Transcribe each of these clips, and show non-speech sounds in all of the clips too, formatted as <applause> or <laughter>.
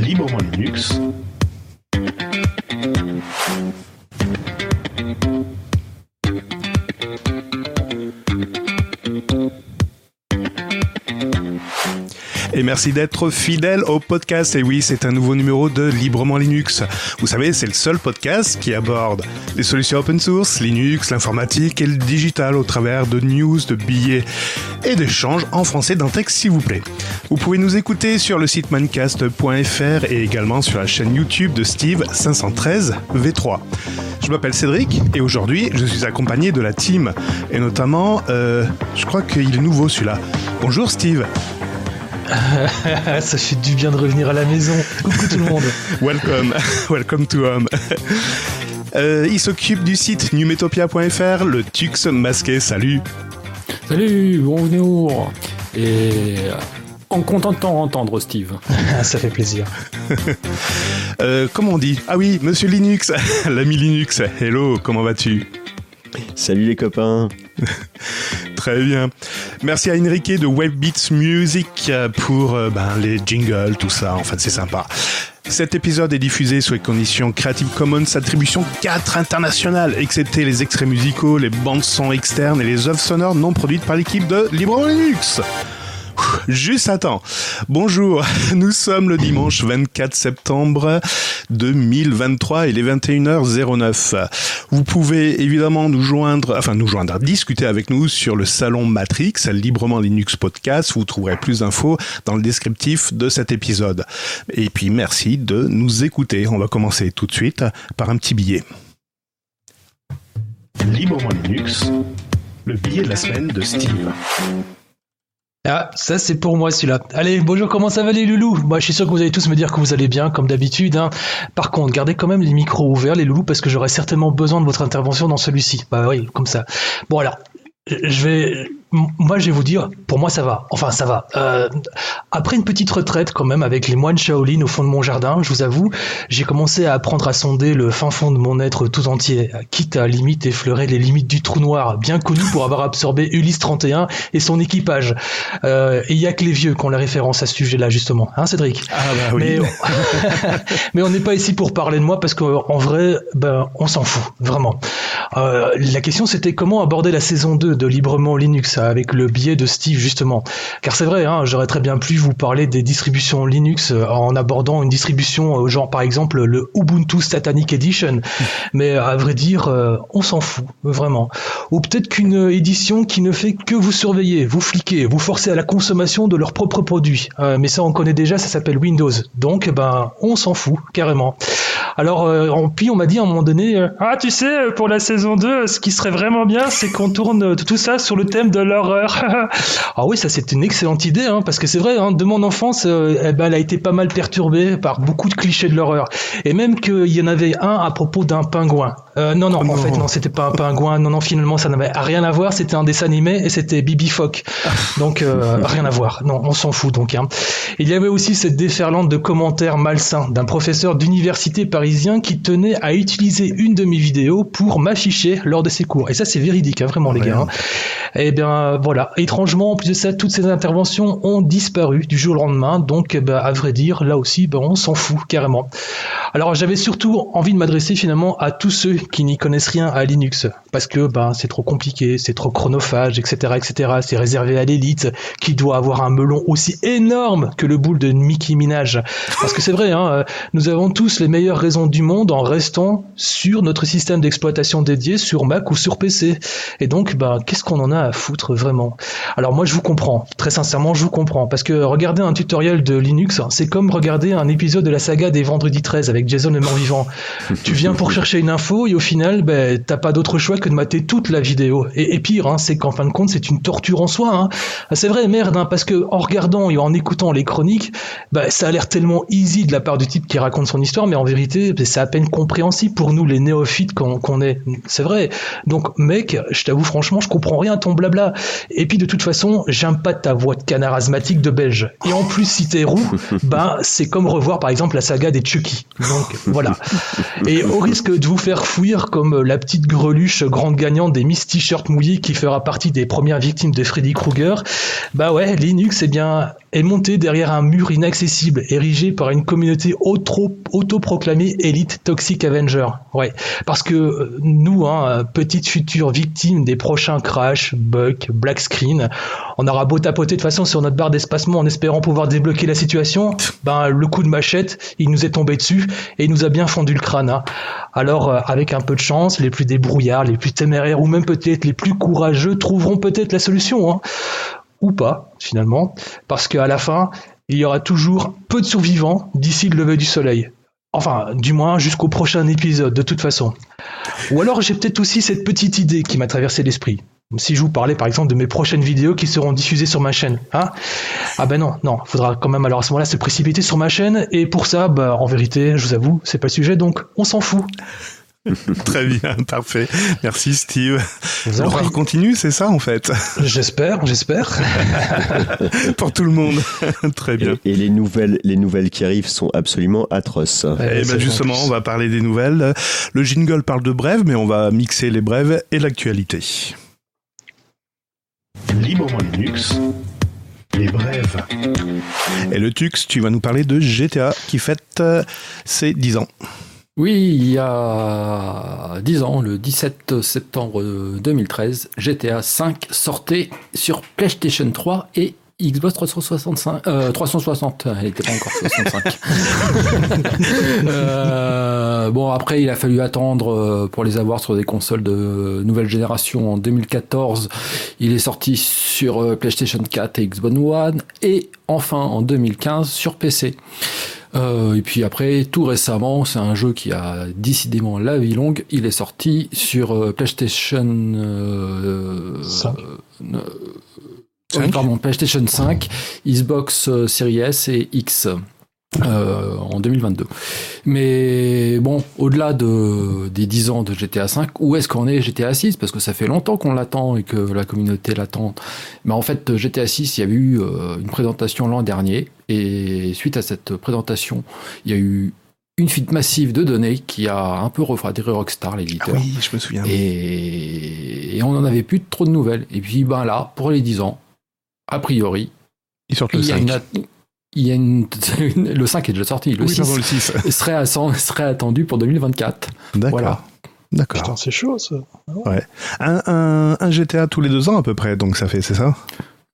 librement Linux. Merci d'être fidèle au podcast. Et oui, c'est un nouveau numéro de Librement Linux. Vous savez, c'est le seul podcast qui aborde les solutions open source, Linux, l'informatique et le digital au travers de news, de billets et d'échanges en français d'un texte, s'il vous plaît. Vous pouvez nous écouter sur le site mancast.fr et également sur la chaîne YouTube de Steve 513 V3. Je m'appelle Cédric et aujourd'hui je suis accompagné de la team et notamment, euh, je crois qu'il est nouveau celui-là. Bonjour Steve. <laughs> Ça fait du bien de revenir à la maison. Coucou tout le monde. <laughs> welcome, <laughs> welcome to home. Euh, il s'occupe du site numetopia.fr, le Tux masqué. Salut. Salut, bonjour. Et en content de t'entendre, Steve. Ça fait plaisir. euh, comment on dit? Ah oui, Monsieur Linux, l'ami Linux. Hello, comment vas-tu? Salut les copains. Très bien. Merci à Enrique de Webbeats Music pour euh, ben, les jingles, tout ça. En fait, c'est sympa. Cet épisode est diffusé sous les conditions Creative Commons Attribution 4 internationales, excepté les extraits musicaux, les bandes son externes et les œuvres sonores non produites par l'équipe de Libre. Juste à temps. Bonjour, <laughs> nous sommes le dimanche 24 septembre 2023 et les 21h09. Vous pouvez évidemment nous joindre, enfin nous joindre, discuter avec nous sur le salon Matrix, librement Linux Podcast. Vous trouverez plus d'infos dans le descriptif de cet épisode. Et puis merci de nous écouter. On va commencer tout de suite par un petit billet. Librement Linux, le billet de la semaine de Steve. Ah, ça c'est pour moi celui-là. Allez, bonjour, comment ça va les loulous? Moi je suis sûr que vous allez tous me dire que vous allez bien, comme d'habitude. Hein. Par contre, gardez quand même les micros ouverts les loulous parce que j'aurai certainement besoin de votre intervention dans celui-ci. Bah oui, comme ça. Bon alors, je vais moi, je vais vous dire, pour moi, ça va. Enfin, ça va. Euh, après une petite retraite, quand même, avec les moines Shaolin au fond de mon jardin, je vous avoue, j'ai commencé à apprendre à sonder le fin fond de mon être tout entier, quitte à limite effleurer les limites du trou noir, bien connu pour avoir absorbé Ulysse 31 et son équipage. Euh, et il y a que les vieux qui ont la référence à ce sujet-là, justement. Hein, Cédric? Ah bah oui. Mais, <laughs> mais on n'est pas ici pour parler de moi, parce qu'en vrai, ben, on s'en fout, vraiment. Euh, la question, c'était comment aborder la saison 2 de Librement Linux? Avec le biais de Steve justement. Car c'est vrai, hein, j'aurais très bien pu vous parler des distributions Linux euh, en abordant une distribution euh, genre par exemple le Ubuntu Satanic Edition. <laughs> Mais à vrai dire, euh, on s'en fout, vraiment. Ou peut-être qu'une édition qui ne fait que vous surveiller, vous fliquer, vous forcer à la consommation de leurs propres produits. mais ça on connaît déjà, ça s'appelle Windows. Donc ben on s'en fout carrément. Alors puis on m'a dit à un moment donné, ah tu sais, pour la saison 2, ce qui serait vraiment bien, c'est qu'on tourne tout ça sur le thème de l'horreur <laughs> ah oui, ça c'est une excellente idée, hein, parce que c'est vrai, hein, de mon enfance, euh, eh ben, elle a été pas mal perturbée par beaucoup de clichés de l'horreur. Et même qu'il y en avait un à propos d'un pingouin. Euh, non, non, en fait, non, c'était pas un pingouin. Non, non, finalement, ça n'avait rien à voir. C'était un dessin animé et c'était Bibi Fock. Donc, euh, <laughs> rien à voir. Non, on s'en fout donc. Hein. Il y avait aussi cette déferlante de commentaires malsains d'un professeur d'université parisien qui tenait à utiliser une de mes vidéos pour m'afficher lors de ses cours. Et ça, c'est véridique, hein, vraiment, les gars. Hein. Eh bien, voilà. Étrangement, en plus de ça, toutes ces interventions ont disparu du jour au lendemain. Donc, eh ben, à vrai dire, là aussi, ben, on s'en fout carrément. Alors, j'avais surtout envie de m'adresser finalement à tous ceux qui n'y connaissent rien à Linux parce que ben c'est trop compliqué, c'est trop chronophage, etc., etc. C'est réservé à l'élite qui doit avoir un melon aussi énorme que le boule de Mickey Minaj. Parce que c'est vrai, hein, euh, nous avons tous les meilleures raisons du monde en restant sur notre système d'exploitation dédié sur Mac ou sur PC. Et donc, qu'est-ce qu'on en a à foutre vraiment Alors moi, je vous comprends. Très sincèrement, je vous comprends parce que regarder un tutoriel de Linux, c'est comme regarder un épisode de la saga des Vendredis 13 avec Jason le mort-vivant. <laughs> tu viens pour chercher une info et au final, ben, t'as pas d'autre choix que de mater toute la vidéo. Et, pire, hein, c'est qu'en fin de compte, c'est une torture en soi. Hein. C'est vrai, merde, hein, parce que en regardant et en écoutant les chroniques, ben, ça a l'air tellement easy de la part du type qui raconte son histoire, mais en vérité, communauté, c'est à peine compréhensible pour nous, les néophytes qu'on est. C'est vrai. Donc, mec, je t'avoue franchement, je comprends rien à ton blabla. Et puis, de toute façon, j'aime pas ta voix de canard asthmatique de belge. Et en plus, si t'es roux, <laughs> ben, c'est comme revoir, par exemple, la saga des Chucky. Donc, voilà. Et au risque de vous faire fuir comme la petite greluche grande gagnante des Miss T-shirt mouillés qui fera partie des premières victimes de Freddy Krueger, bah ouais, Linux, eh bien, est monté derrière un mur inaccessible, érigé par une communauté autoproclamée élite Toxic Avenger. Ouais, parce que euh, nous, hein, petites futures victimes des prochains crash, bugs, black screen, on aura beau tapoter de façon sur notre barre d'espacement en espérant pouvoir débloquer la situation, ben le coup de machette, il nous est tombé dessus et il nous a bien fondu le crâne. Hein. Alors, euh, avec un peu de chance, les plus débrouillards, les plus téméraires ou même peut-être les plus courageux trouveront peut-être la solution. Hein ou pas, finalement, parce qu'à la fin, il y aura toujours peu de survivants d'ici le lever du soleil. Enfin, du moins jusqu'au prochain épisode, de toute façon. Ou alors j'ai peut-être aussi cette petite idée qui m'a traversé l'esprit. Si je vous parlais par exemple de mes prochaines vidéos qui seront diffusées sur ma chaîne, hein? Ah ben non, non, faudra quand même alors à ce moment-là se précipiter sur ma chaîne, et pour ça, bah en vérité, je vous avoue, c'est pas le sujet, donc on s'en fout. <laughs> Très bien, <laughs> parfait. Merci Steve. L'horreur continue, c'est ça en fait? J'espère, j'espère. <laughs> Pour tout le monde. Très bien. Et, les nouvelles, les nouvelles qui arrivent sont absolument atroces. et eh ben justement, on va parler des nouvelles. Le jingle parle de brèves, mais on va mixer les brèves et l'actualité. Librement Linux. Les brèves. Et le Tux, tu vas nous parler de GTA qui fête ses 10 ans. Oui, il y a 10 ans, le 17 septembre 2013, GTA V sortait sur PlayStation 3 et Xbox 365, 360, elle n'était pas encore 65. <laughs> Euh, bon, après, il a fallu attendre euh, pour les avoir sur des consoles de nouvelle génération. En 2014, il est sorti sur euh, PlayStation 4 et Xbox One, et enfin en 2015 sur PC. Euh, et puis après, tout récemment, c'est un jeu qui a décidément la vie longue. Il est sorti sur euh, PlayStation euh, 5. Euh, pardon, PlayStation 5, Xbox Series S et X. Euh, en 2022. Mais bon, au-delà de, des 10 ans de GTA 5, où est-ce qu'on est GTA 6 Parce que ça fait longtemps qu'on l'attend et que la communauté l'attend. Mais en fait, GTA 6, il y a eu euh, une présentation l'an dernier, et suite à cette présentation, il y a eu une fuite massive de données qui a un peu refroidi Rockstar, l'éditeur. Ah oui, je me souviens. Et, et on n'en avait plus trop de nouvelles. Et puis ben là, pour les 10 ans, a priori, il, y a une, <laughs> le 5 est déjà sorti. Le, 6, <laughs> Serait, serait, attendu pour 2024. D'accord. Voilà. D'accord. c'est chaud ça. Ouais. Un, un, GTA tous les deux ans à peu près, donc ça fait, c'est ça?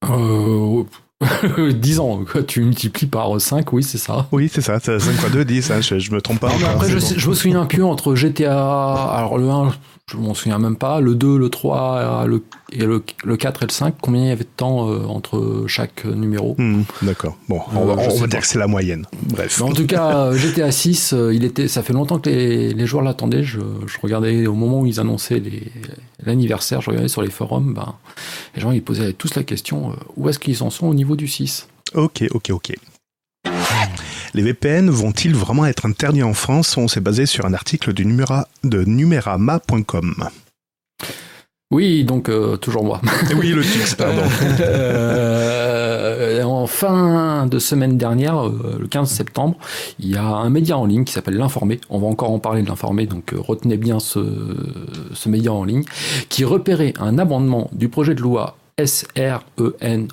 Euh, <laughs> 10 ans, tu multiplies par 5, oui, c'est ça. Oui, c'est ça, 5 fois 2, 10, hein, je, je, me trompe pas. après, je, je, me souviens plus entre GTA. Alors, le 1, je m'en souviens même pas. Le 2, le 3 le, et le, le 4 et le 5, combien il y avait de temps euh, entre chaque numéro? Hmm, D'accord. Bon, on, va, on va dire que c'est la moyenne. Bref. en tout cas, <laughs> GTA 6, euh, il était, ça fait longtemps que les, les joueurs l'attendaient. Je, je, regardais au moment où ils annonçaient l'anniversaire, je regardais sur les forums, ben, les gens ils posaient tous la question euh, où est-ce qu'ils en sont au niveau du 6 Ok, ok, ok. Les VPN vont-ils vraiment être interdits en France? On s'est basé sur un article du numera, de numerama.com. Oui, donc euh, toujours moi. oui, le titre, pardon. <laughs> Euh, en fin de semaine dernière, euh, le 15 septembre, il y a un média en ligne qui s'appelle L'Informé. On va encore en parler de l'Informé, donc retenez bien ce, ce média en ligne, qui repérait un amendement du projet de loi SREN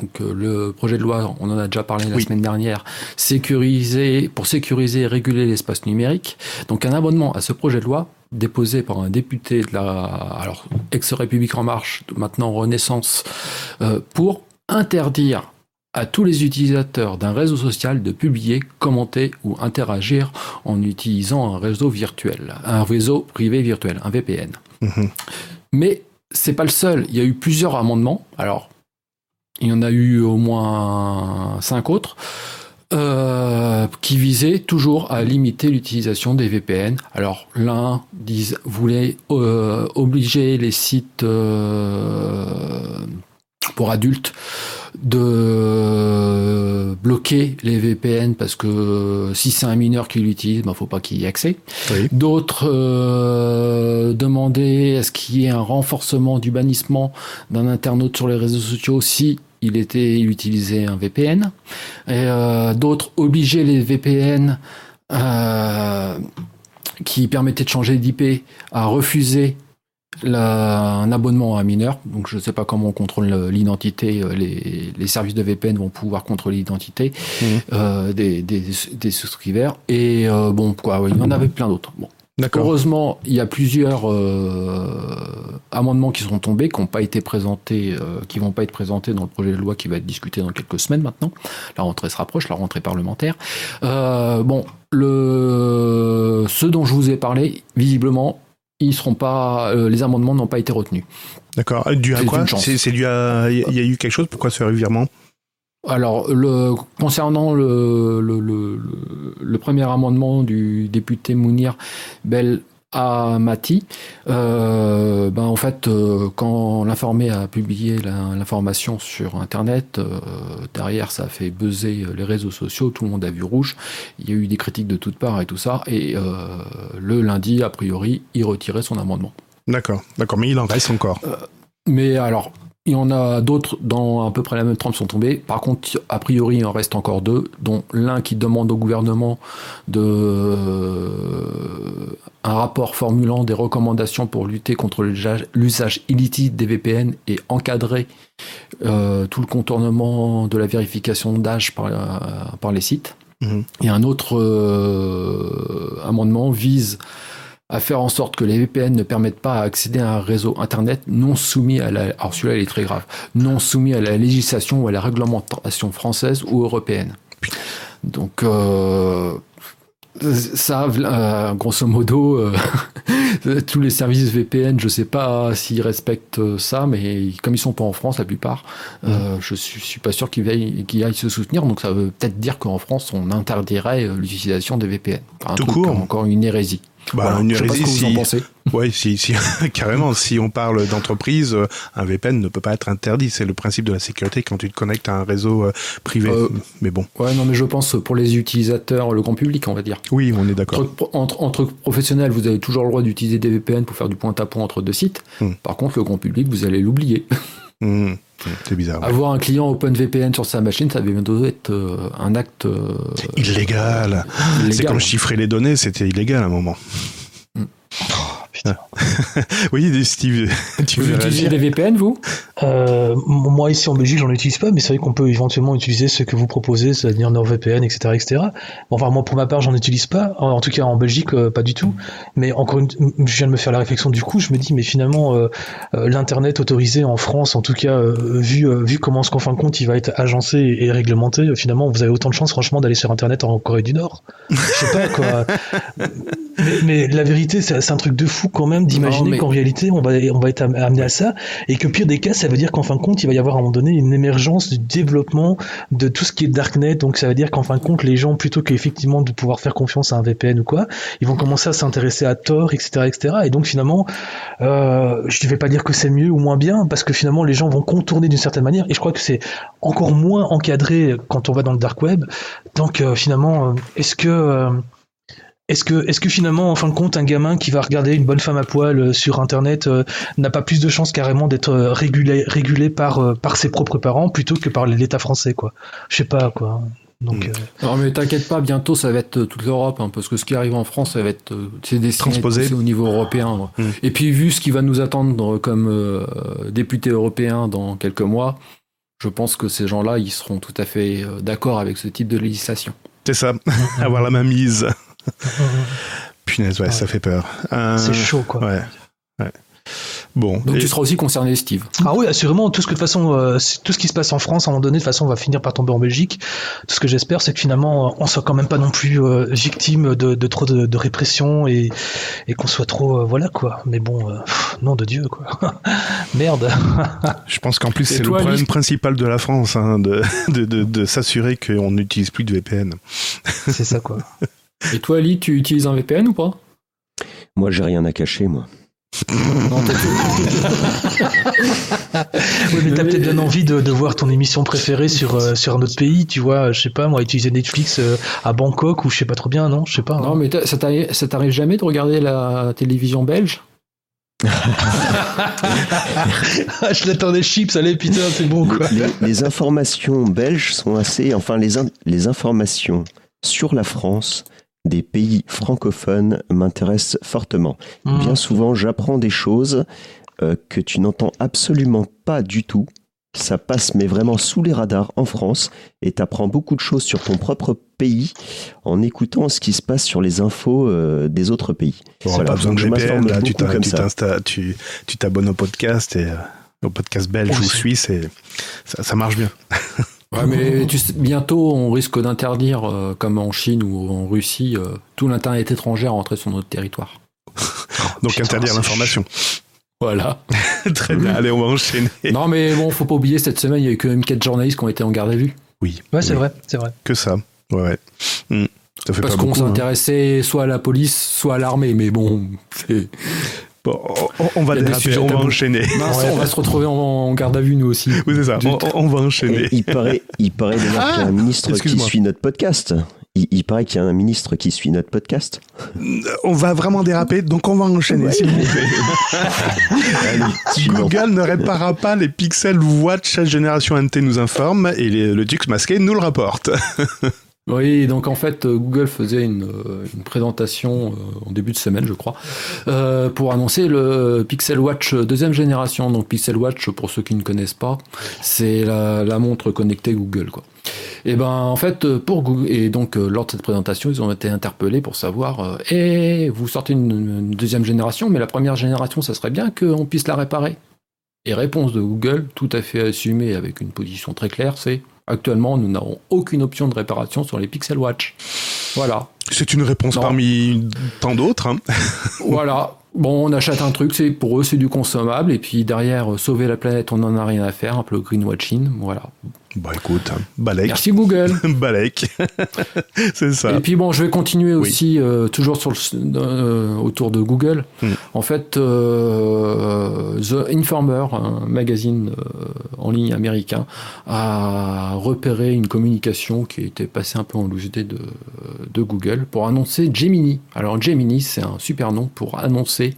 donc euh, le projet de loi, on en a déjà parlé la semaine dernière, sécuriser pour sécuriser et réguler l'espace numérique. Donc un abonnement à ce projet de loi déposé par un député de la alors ex-République en marche, maintenant Renaissance, euh, pour interdire à tous les utilisateurs d'un réseau social de publier, commenter ou interagir en utilisant un réseau virtuel, un réseau privé virtuel, un VPN. Mhm. Mais c'est pas le seul. Il y a eu plusieurs amendements. Alors il y en a eu au moins cinq autres. Euh, qui visaient toujours à limiter l'utilisation des VPN. Alors l'un voulait euh, obliger les sites euh, pour adultes de bloquer les VPN parce que si c'est un mineur qui l'utilise, il ben, faut pas qu'il y ait accès. D'autres euh, demandaient est-ce qu'il y ait un renforcement du bannissement d'un internaute sur les réseaux sociaux si il était il utilisait un VPN. Et euh, d'autres obligeaient les VPN euh, qui permettaient de changer d'IP à refuser un abonnement à un mineur. Donc je ne sais pas comment on contrôle l'identité. Euh, les, services de VPN vont pouvoir contrôler l'identité mmh. euh, des, des, souscriveurs. Et euh, bon, quoi, il y en avait plein d'autres. Bon. Heureusement, il y a plusieurs amendements qui sont tombés, qui n'ont pas été présentés, qui vont pas être présentés dans le projet de loi qui va être discuté dans quelques semaines maintenant. La rentrée se rapproche, la rentrée parlementaire. bon, le, ce dont je vous ai parlé, visiblement, ils seront pas, euh, les amendements n'ont pas été retenus. D'accord. Dû à quoi C'est dû à, il y a eu quelque chose? Pourquoi ce revirement? Alors, le, concernant le, le, le, premier amendement du député Mounir Bel à Mati, euh, ben en fait, euh, quand l'informé a publié l'information sur Internet, euh, derrière ça a fait buzzer les réseaux sociaux, tout le monde a vu rouge, il y a eu des critiques de toutes parts et tout ça, et le lundi, a priori, il retirait son amendement. D'accord, d'accord, mais il en reste encore. mais alors, il y en a d'autres dans à peu près la même trempe sont tombés. Par contre, a priori, il en reste encore deux, dont l'un qui demande au gouvernement de euh, un rapport formulant des recommandations pour lutter contre l'usage illicite des VPN et encadrer euh, tout le contournement de la vérification d'âge par, euh, par les sites. Mhm. Et un autre amendement vise à faire en sorte que les VPN ne permettent pas d'accéder à un réseau Internet non soumis à la... Alors celui-là, il est très grave. Non soumis à la législation ou à la réglementation française ou européenne. Donc... Euh, ça, euh, grosso modo, euh, <laughs> tous les services VPN, je sais pas s'ils respectent ça, mais comme ils sont pas en France, la plupart, mm. je suis, suis pas sûr qu'ils aillent, se soutenir. Donc ça veut peut-être dire qu'en France, on interdirait l'utilisation des VPN. Tout court. Encore une hérésie. Bah, une hérésie, si, vous pensez. Oui, si, si, <laughs> carrément. Si on parle d'entreprise, euh, un VPN ne peut pas être interdit. C'est le principe de la sécurité quand tu te connectes à un réseau euh, privé. Euh, mais bon. Ouais, non, mais je pense pour les utilisateurs, le grand public, on va dire. Oui, on est d'accord. Entre, entre, professionnels, vous avez toujours le droit d'utiliser des VPN pour faire du point à point entre deux sites. Hmm. Par contre, le grand public, vous allez l'oublier. <laughs> Hmm. C'est bizarre. Avoir un client OpenVPN sur sa machine, ça devait être un acte illégal. C'est comme chiffrer les données, c'était illégal à un moment. <laughs> oui, Steve, <laughs> tu vous utilisez des VPN, vous? Euh, Moi, ici en Belgique, j'en utilise pas, mais c'est vrai qu'on peut éventuellement utiliser ce que vous proposez, c'est-à-dire NordVPN, etc., etc. enfin, moi, pour ma part, j'en utilise pas. En, tout cas, en Belgique, euh, pas du tout. Mais encore une, je viens de me faire la réflexion du coup. Je me dis, mais finalement, euh, l'internet autorisé en France, en tout cas, vu vu comment ce qu'en fin de compte, il va être agencé et réglementé, finalement, vous avez autant de chances, franchement, d'aller sur internet en Corée du Nord. Je sais pas quoi. <laughs> mais, mais la vérité, c'est un truc de fou quand même d'imaginer qu'en réalité on va on va être amené à ça et que pire des cas ça veut dire qu'en fin de compte il va y avoir à un moment donné une émergence du développement de tout ce qui est darknet. Donc ça veut dire qu'en fin de compte les gens plutôt qu'effectivement de pouvoir faire confiance à un VPN ou quoi ils vont commencer à s'intéresser à Tor etc etc et donc finalement euh, je ne vais pas dire que c'est mieux ou moins bien parce que finalement les gens vont contourner d'une certaine manière. Et je crois que c'est encore moins encadré quand on va dans le dark web. Donc euh, finalement euh, est-ce que euh, est-ce que, est-ce que finalement, en fin de compte, un gamin qui va regarder une bonne femme à poil euh, sur Internet euh, n'a pas plus de chances carrément d'être euh, régulé, régulé par, par ses propres parents plutôt que par l'État français, quoi? Je sais pas, quoi. Donc, hmm. Non mais t'inquiète pas, bientôt ça va être toute l'Europe, hein, parce que ce qui arrive en France, ça va être c'est transposé au niveau européen. Hmm. Et puis vu ce qui va nous attendre comme député européen dans quelques mois, je pense que ces gens-là, ils seront tout à fait d'accord avec ce type de législation. C'est ça, <laughs> avoir la main mise. <laughs> Punaise, ouais, ça fait peur. Euh, c'est chaud, quoi. Ouais. ouais. Bon. Donc tu seras aussi concerné, Steve. Ah oui, assurément. Tout ce que de façon, euh, tout ce qui se passe en France, à un moment donné, de façon, va finir par tomber en Belgique. Tout ce que j'espère, c'est que finalement, on soit quand même pas non plus euh, victime de, de, trop de, de, répression et, et qu'on soit trop, voilà quoi. Mais bon, nom de Dieu quoi. <laughs> Merde. <laughs> Je pense qu'en plus c'est le problème principal de la France, hein, de, de, de s'assurer qu'on n'utilise plus de VPN. c'est ça quoi. Et toi, Ali, tu utilises un VPN ou pas? Moi, j'ai rien à cacher, moi. non, <laughs> oui, mais t'as peut-être bien envie de, de, voir ton émission préférée sur, euh, sur un autre pays, tu vois, je sais pas, moi, utiliser Netflix euh, à Bangkok ou je sais pas trop bien, non Je sais pas. Non, hein. mais ça t'arrive jamais de regarder la télévision belge? <laughs> Je l'attendais chips, allez putain, c'est bon quoi. Les, les, informations belges sont assez, enfin les, in, les informations sur la France des pays francophones m'intéressent fortement. Mmh. Bien souvent, j'apprends des choses euh, que tu n'entends absolument pas du tout. Ça passe mais vraiment sous les radars en France et tu apprends beaucoup de choses sur ton propre pays en écoutant ce qui se passe sur les infos euh, des autres pays. Bon, voilà, pas besoin de VPN, là, tu, tu t'abonnes au podcast et euh, au podcast belge ou suisse et ça, ça marche bien. <laughs> Ouais, mais tu sais, bientôt, on risque d'interdire, euh, comme en Chine ou en Russie, euh, tout l'internet étranger à rentrer sur notre territoire. <laughs> Donc Putain, interdire l'information. Voilà. <laughs> Très bien, allez, on va enchaîner. Non, mais bon, faut pas oublier, cette semaine, il y a eu quand même 4 journalistes qui ont été en garde à vue. Oui. Ouais, c'est oui. vrai, c'est vrai. Que ça. Ouais, ouais. Mmh. Ça fait Parce qu'on s'intéressait hein. soit à la police, soit à l'armée, mais bon, <laughs> c'est. Bon, on, on va déraper, on va enchaîner. Non, ouais. on va se retrouver en, en, garde à vue nous aussi. Oui, c'est ça. On, on, va enchaîner. Et il paraît, il paraît d'ailleurs ah, qu'il y a un ministre qui suit notre podcast. Il, il paraît qu'il y a un ministre qui suit notre podcast. On va vraiment déraper, donc on va enchaîner, ouais. s'il vous plaît. <laughs> Allez, Google ne réparera pas les Pixel Watch génération NT nous informe et les, le Dux masqué nous le rapporte. <laughs> Oui, donc en fait, Google faisait une, une présentation en début de semaine, je crois, euh, pour annoncer le Pixel Watch deuxième génération. Donc Pixel Watch, pour ceux qui ne connaissent pas, c'est la, montre connectée Google, quoi. Et ben en fait, pour Google, et donc lors de cette présentation, ils ont été interpellés pour savoir, et eh, vous sortez une, une, deuxième génération, mais la première génération, ça serait bien qu'on puisse la réparer. Et réponse de Google, tout à fait assumée avec une position très claire, c'est Actuellement, nous n'avons aucune option de réparation sur les Pixel Watch. Voilà. C'est une réponse non. parmi tant d'autres. Hein. <laughs> voilà. Bon, on achète un truc, c'est pour eux c'est du consommable, et puis derrière sauver la planète, on n'en a rien à faire, un peu greenwashing, voilà. Bah écoute, Balek. Merci Google. <laughs> Balek. <laughs> c'est ça. Et puis bon, je vais continuer oui. aussi euh, toujours sur le, euh, autour de Google. Mm. En fait, euh, The Informer, un magazine euh, en ligne américain, a repéré une communication qui était passée un peu en loose de, de Google pour annoncer Gemini. Alors Gemini, c'est un super nom pour annoncer,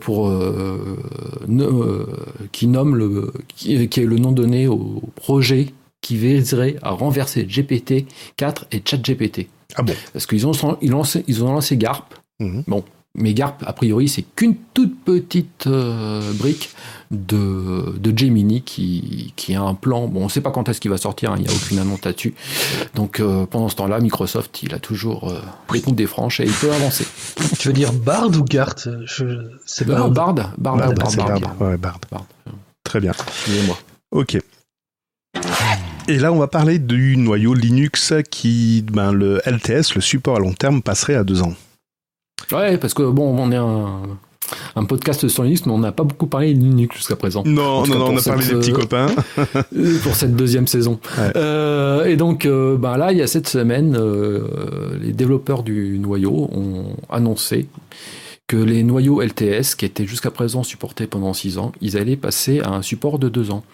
pour qui nomme le, qui, qui est le nom donné au projet qui viserait à renverser GPT-4 et ChatGPT. Ah bon? Parce qu'ils ont, ils ont, lancé, ils ont lancé GARP. Mmh. Bon, mais GARP, a priori, c'est qu'une toute petite euh, brique de, de Gemini qui, qui, a un plan. Bon, on ne sait pas quand est-ce qu'il va sortir, il hein, n'y a aucune annonce là-dessus. Donc euh, pendant ce temps-là, Microsoft, il a toujours euh, les comptes des franches et il peut avancer. Tu veux dire Bard ou Gart Je... C'est Bard. Bard, Bard, Bard, Bard, Bard, Bard, Bard. Ouais, Bard. Bard. Très bien. Excusez-moi. Ok. Et là, on va parler du noyau Linux qui, ben, le LTS, le support à long terme, passerait à deux ans. Ouais, parce que bon, on est un, un podcast sur Linux, mais on n'a pas beaucoup parlé de Linux jusqu'à présent. Non, non, non, on a parlé des petits copains. <laughs> pour cette deuxième saison. Ouais. Euh, et donc, euh, ben là, il y a cette semaine, euh, les développeurs du noyau ont annoncé que les noyaux LTS, qui étaient jusqu'à présent supportés pendant 6 ans, ils allaient passer à un support de 2 ans.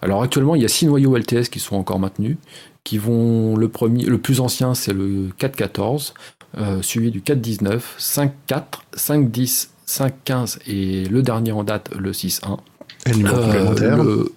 Alors actuellement, il y a 6 noyaux LTS qui sont encore maintenus, qui vont le premier, le plus ancien c'est le 4.14, euh, suivi du 4.19, 5.4, 5.10, 5.15 et le dernier en date le 6.1. Et numéro euh, complémentaire. Le,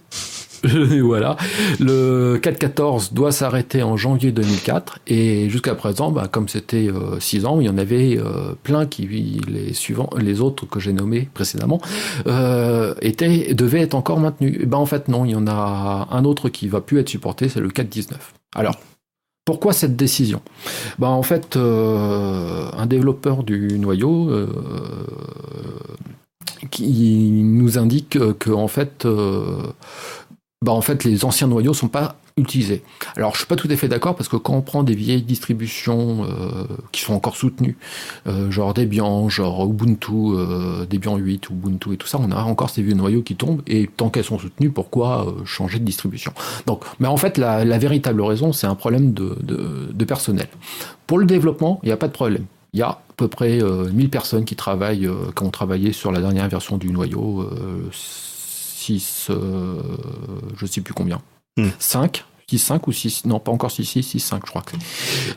<laughs> voilà. Le 4.14 doit s'arrêter en janvier 2004 et jusqu'à présent, bah, comme c'était 6 euh, ans, il y en avait euh, plein qui, les suivants, les autres que j'ai nommés précédemment, euh, étaient, devaient être encore maintenus. Ben, en fait, non, il y en a un autre qui va plus être supporté, c'est le 4.19. Alors, pourquoi cette décision? Ben, En fait, un développeur du noyau qui nous indique que, en fait, bah en fait les anciens noyaux sont pas utilisés. Alors je suis pas tout à fait d'accord parce que quand on prend des vieilles distributions euh, qui sont encore soutenues, euh, genre Debian, genre Ubuntu, euh, Debian 8, Ubuntu et tout ça, on a encore ces vieux noyaux qui tombent et tant qu'elles sont soutenues, pourquoi euh, changer de distribution? Donc, mais en fait la, véritable raison c'est un problème de, personnel. Pour le développement, il n'y a pas de problème. Il y a à peu près 1000 personnes qui travaillent, qui ont travaillé sur la dernière version du noyau 6, je sais plus combien. Hmm. 5 6-5 ou 6, non pas encore 6-6, 6-5 je crois que.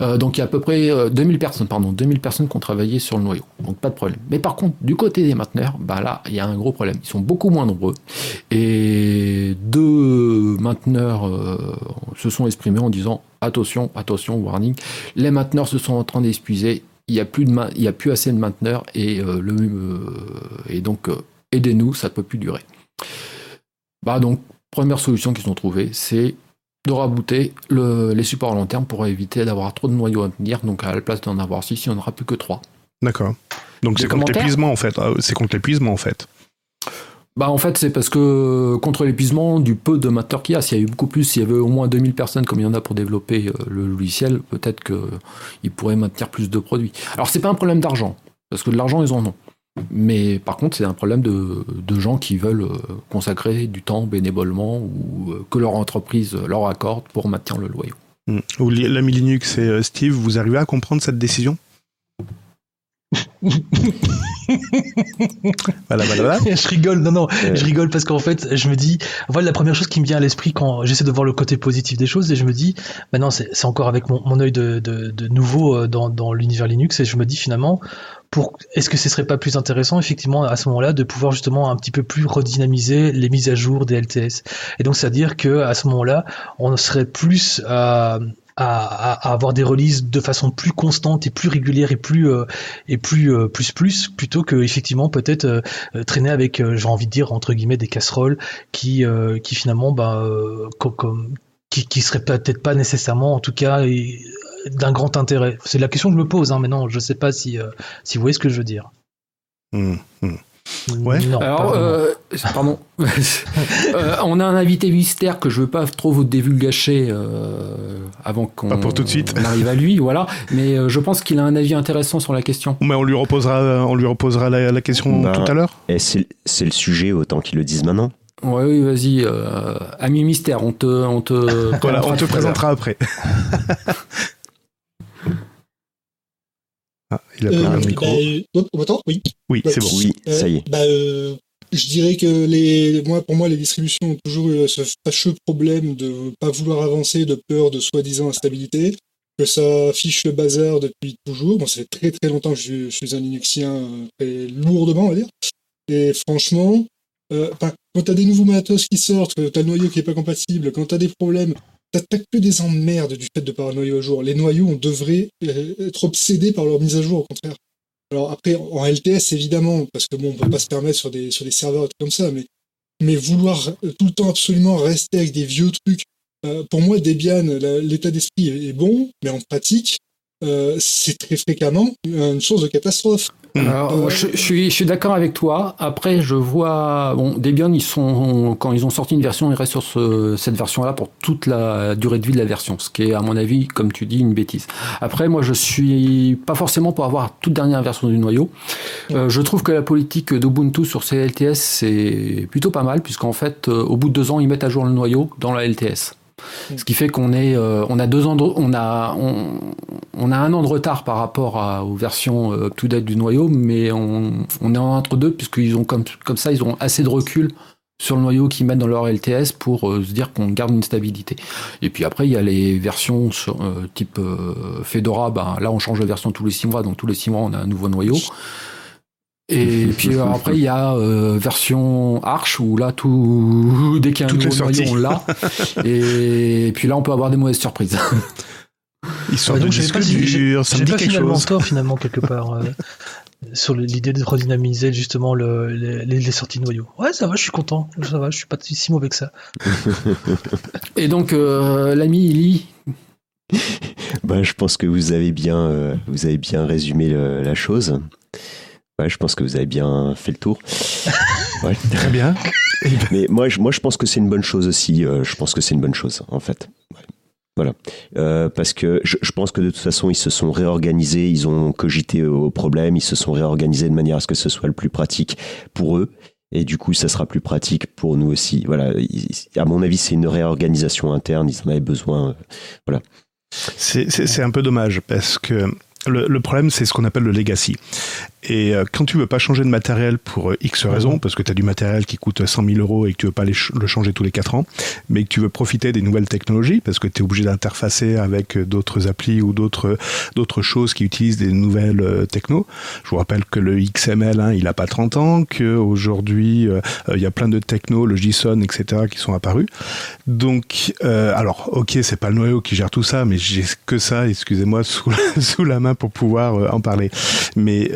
Euh, donc il y a à peu près euh, 2000 personnes, pardon, 2000 personnes qui ont travaillé sur le noyau, donc pas de problème. Mais par contre, du côté des mainteneurs, bah là, il y a un gros problème. Ils sont beaucoup moins nombreux. Et deux mainteneurs euh, se sont exprimés en disant attention, attention, warning, les mainteneurs se sont en train d'épuiser, il n'y a, plus de ma- il y a plus assez de mainteneurs et, euh, le, euh, et donc euh, aidez-nous, ça ne peut plus durer. Bah donc, première solution qu'ils ont trouvée, c'est de rabooter le- les supports à long terme pour éviter d'avoir trop de noyaux à tenir. Donc à la place d'en avoir 6, il n'y en aura plus que 3. D'accord. Donc c'est contre l'épuisement en fait. Ah, C'est contre l'épuisement en fait. Bah en fait c'est parce que contre l'épuisement du peu de mainteneurs qu'il y a, s'il y a eu beaucoup plus, s'il y avait au moins 2000 personnes comme il y en a pour développer euh, le logiciel, peut-être qu'ils pourraient maintenir plus de produits. Alors c'est pas un problème d'argent, parce que de l'argent ils en ont. Mais par contre c'est un problème de, de gens qui veulent euh, consacrer du temps bénévolement ou euh, que leur entreprise leur accorde pour maintenir le loyer. Hmm. Ou li- L'ami Linux et euh, Steve, vous arrivez à comprendre cette décision? <laughs> Voilà, voilà, voilà. je rigole, non, non, Ouais. je rigole parce qu'en fait, je me dis, voilà, la première chose qui me vient à l'esprit quand j'essaie de voir le côté positif des choses, et je me dis, maintenant, c'est c'est encore avec mon, mon œil de, de, de nouveau dans, dans l'univers Linux, et je me dis finalement, est-ce que ce serait pas plus intéressant, effectivement, à ce moment-là, de pouvoir justement un petit peu plus redynamiser les mises à jour des LTS. Et donc, c'est-à-dire que à ce moment-là, on serait plus à, à, à avoir des releases de façon plus constante et plus régulière et plus euh, et plus euh, plus plus plutôt que effectivement peut-être euh, euh, traîner avec j'ai envie de dire entre guillemets des casseroles qui qui finalement bah co- comme qui qui seraient peut-être pas nécessairement en tout cas d'un grand intérêt. C'est la question que je me pose hein, mais non, je sais pas si euh, si vous voyez ce que je veux dire. Ouais. Non, Alors, vraiment. euh, pardon. <laughs> Euh, on a un invité mystère que je veux pas trop vous divulgacher euh, avant qu'on Pas pour tout de suite. on arrive à lui, voilà. Mais euh, je pense qu'il a un avis intéressant sur la question. Mais on lui reposera, on lui reposera la, la question Bah, tout à l'heure. Et c'est c'est le sujet, autant qu'ils le disent maintenant. Ouais, oui, vas-y, euh, ami mystère, on te, on te, <laughs> Voilà, on te présentera après. <laughs> ah, il a pas Euh, le micro. bah, euh, on m'entend? Oui. Oui, c'est bon. Oui, Euh, ça y est. Bah, euh, je dirais que les, moi, pour moi, les distributions ont toujours eu ce fâcheux problème de pas vouloir avancer de peur de soi-disant instabilité, que ça fiche le bazar depuis toujours. Bon, ça fait très très longtemps que je, je suis un Linuxien euh, très lourdement, on va dire. Et franchement, euh, quand t'as des nouveaux matos qui sortent, que t'as le noyau qui est pas compatible, quand t'as des problèmes, t'as que des emmerdes du fait de pas noyau à jour. Les noyaux, on devrait euh, être obsédés par leur mise à jour, au contraire. Alors après, en LTS, évidemment, parce que bon, on peut pas se permettre sur des, sur des serveurs comme ça, mais, mais vouloir euh, tout le temps absolument rester avec des vieux trucs, euh, pour moi, Debian, l'état d'esprit est, bon, mais en pratique, c'est très fréquemment une source de catastrophe. Alors, Euh, je, je suis, je suis d'accord avec toi. Après, je vois, bon, Debian, ils sont, quand ils ont sorti une version, ils restent sur ce- cette version-là pour toute la durée de vie de la version, ce qui est, à mon avis, comme tu dis, une bêtise. Après, moi, je suis pas forcément pour avoir toute dernière version du noyau. Euh, je trouve que la politique d'Ubuntu sur ces LTS, c'est plutôt pas mal, puisqu'en fait, euh, au bout de deux ans, ils mettent à jour le noyau dans la LTS. Ce qui fait qu'on est, euh, on a deux ans, de- on a, on, a un an de retard par rapport aux versions euh, up-to-date du noyau, mais on, est entre deux puisqu'ils ont comme, ça, ils ont assez de recul sur le noyau qu'ils mettent dans leur LTS pour euh, se dire qu'on garde une stabilité. Et puis après, il y a les versions type Fedora, ben, là on change de version tous les six mois, donc tous les six mois on a un nouveau noyau. Et puis euh, après, il y a euh, version Arch où là, tout <laughs> dès qu'il y a un Toutes les nouveau noyau, on l'a. <laughs> Et puis là, on peut avoir des mauvaises surprises. <laughs> Histoire Ouais, de donc j'ai disque pas, j'ai- dur, ça j'ai me dit pas quelque finalement chose. tort finalement quelque part euh, sur l'idée de redynamiser justement le, les, sorties noyaux. Ouais, ça va, je suis content. Ça va, je suis pas si mauvais que ça. Et donc, euh, l'ami Ili, Bah, je pense que vous avez bien, euh, vous avez bien résumé le- la chose. Ouais, je pense que vous avez bien fait le tour. <laughs> Ouais. Très bien. Mais moi, je, moi, je pense que c'est une bonne chose aussi. euh, je pense que c'est une bonne chose, en fait. Ouais. Voilà. Euh, parce que je, je pense que de toute façon, ils se sont réorganisés, ils ont cogité au problème, ils se sont réorganisés de manière à ce que ce soit le plus pratique pour eux. Et du coup, ça sera plus pratique pour nous aussi. Voilà. À mon avis, c'est une réorganisation interne. Ils en avaient besoin. euh, C'est c'est un peu dommage parce que le, problème, c'est ce qu'on appelle le legacy. Et euh, quand tu veux pas changer de matériel pour euh, X raisons, parce que tu as du matériel qui coûte 100 000 euros et que tu veux pas le changer tous les 4 ans, mais que tu veux profiter des nouvelles technologies, parce que tu es obligé d'interfacer avec euh, d'autres applis ou d'autres choses qui utilisent des nouvelles techno. Je vous rappelle que le XML, hein, il a pas 30 ans, qu'aujourd'hui, il y a plein de techno, le JSON, etc., qui sont apparus. Donc, alors, ok, c'est pas le noyau qui gère tout ça, mais j'ai que ça, excusez-moi, <laughs> sous la main pour pouvoir en parler. Mais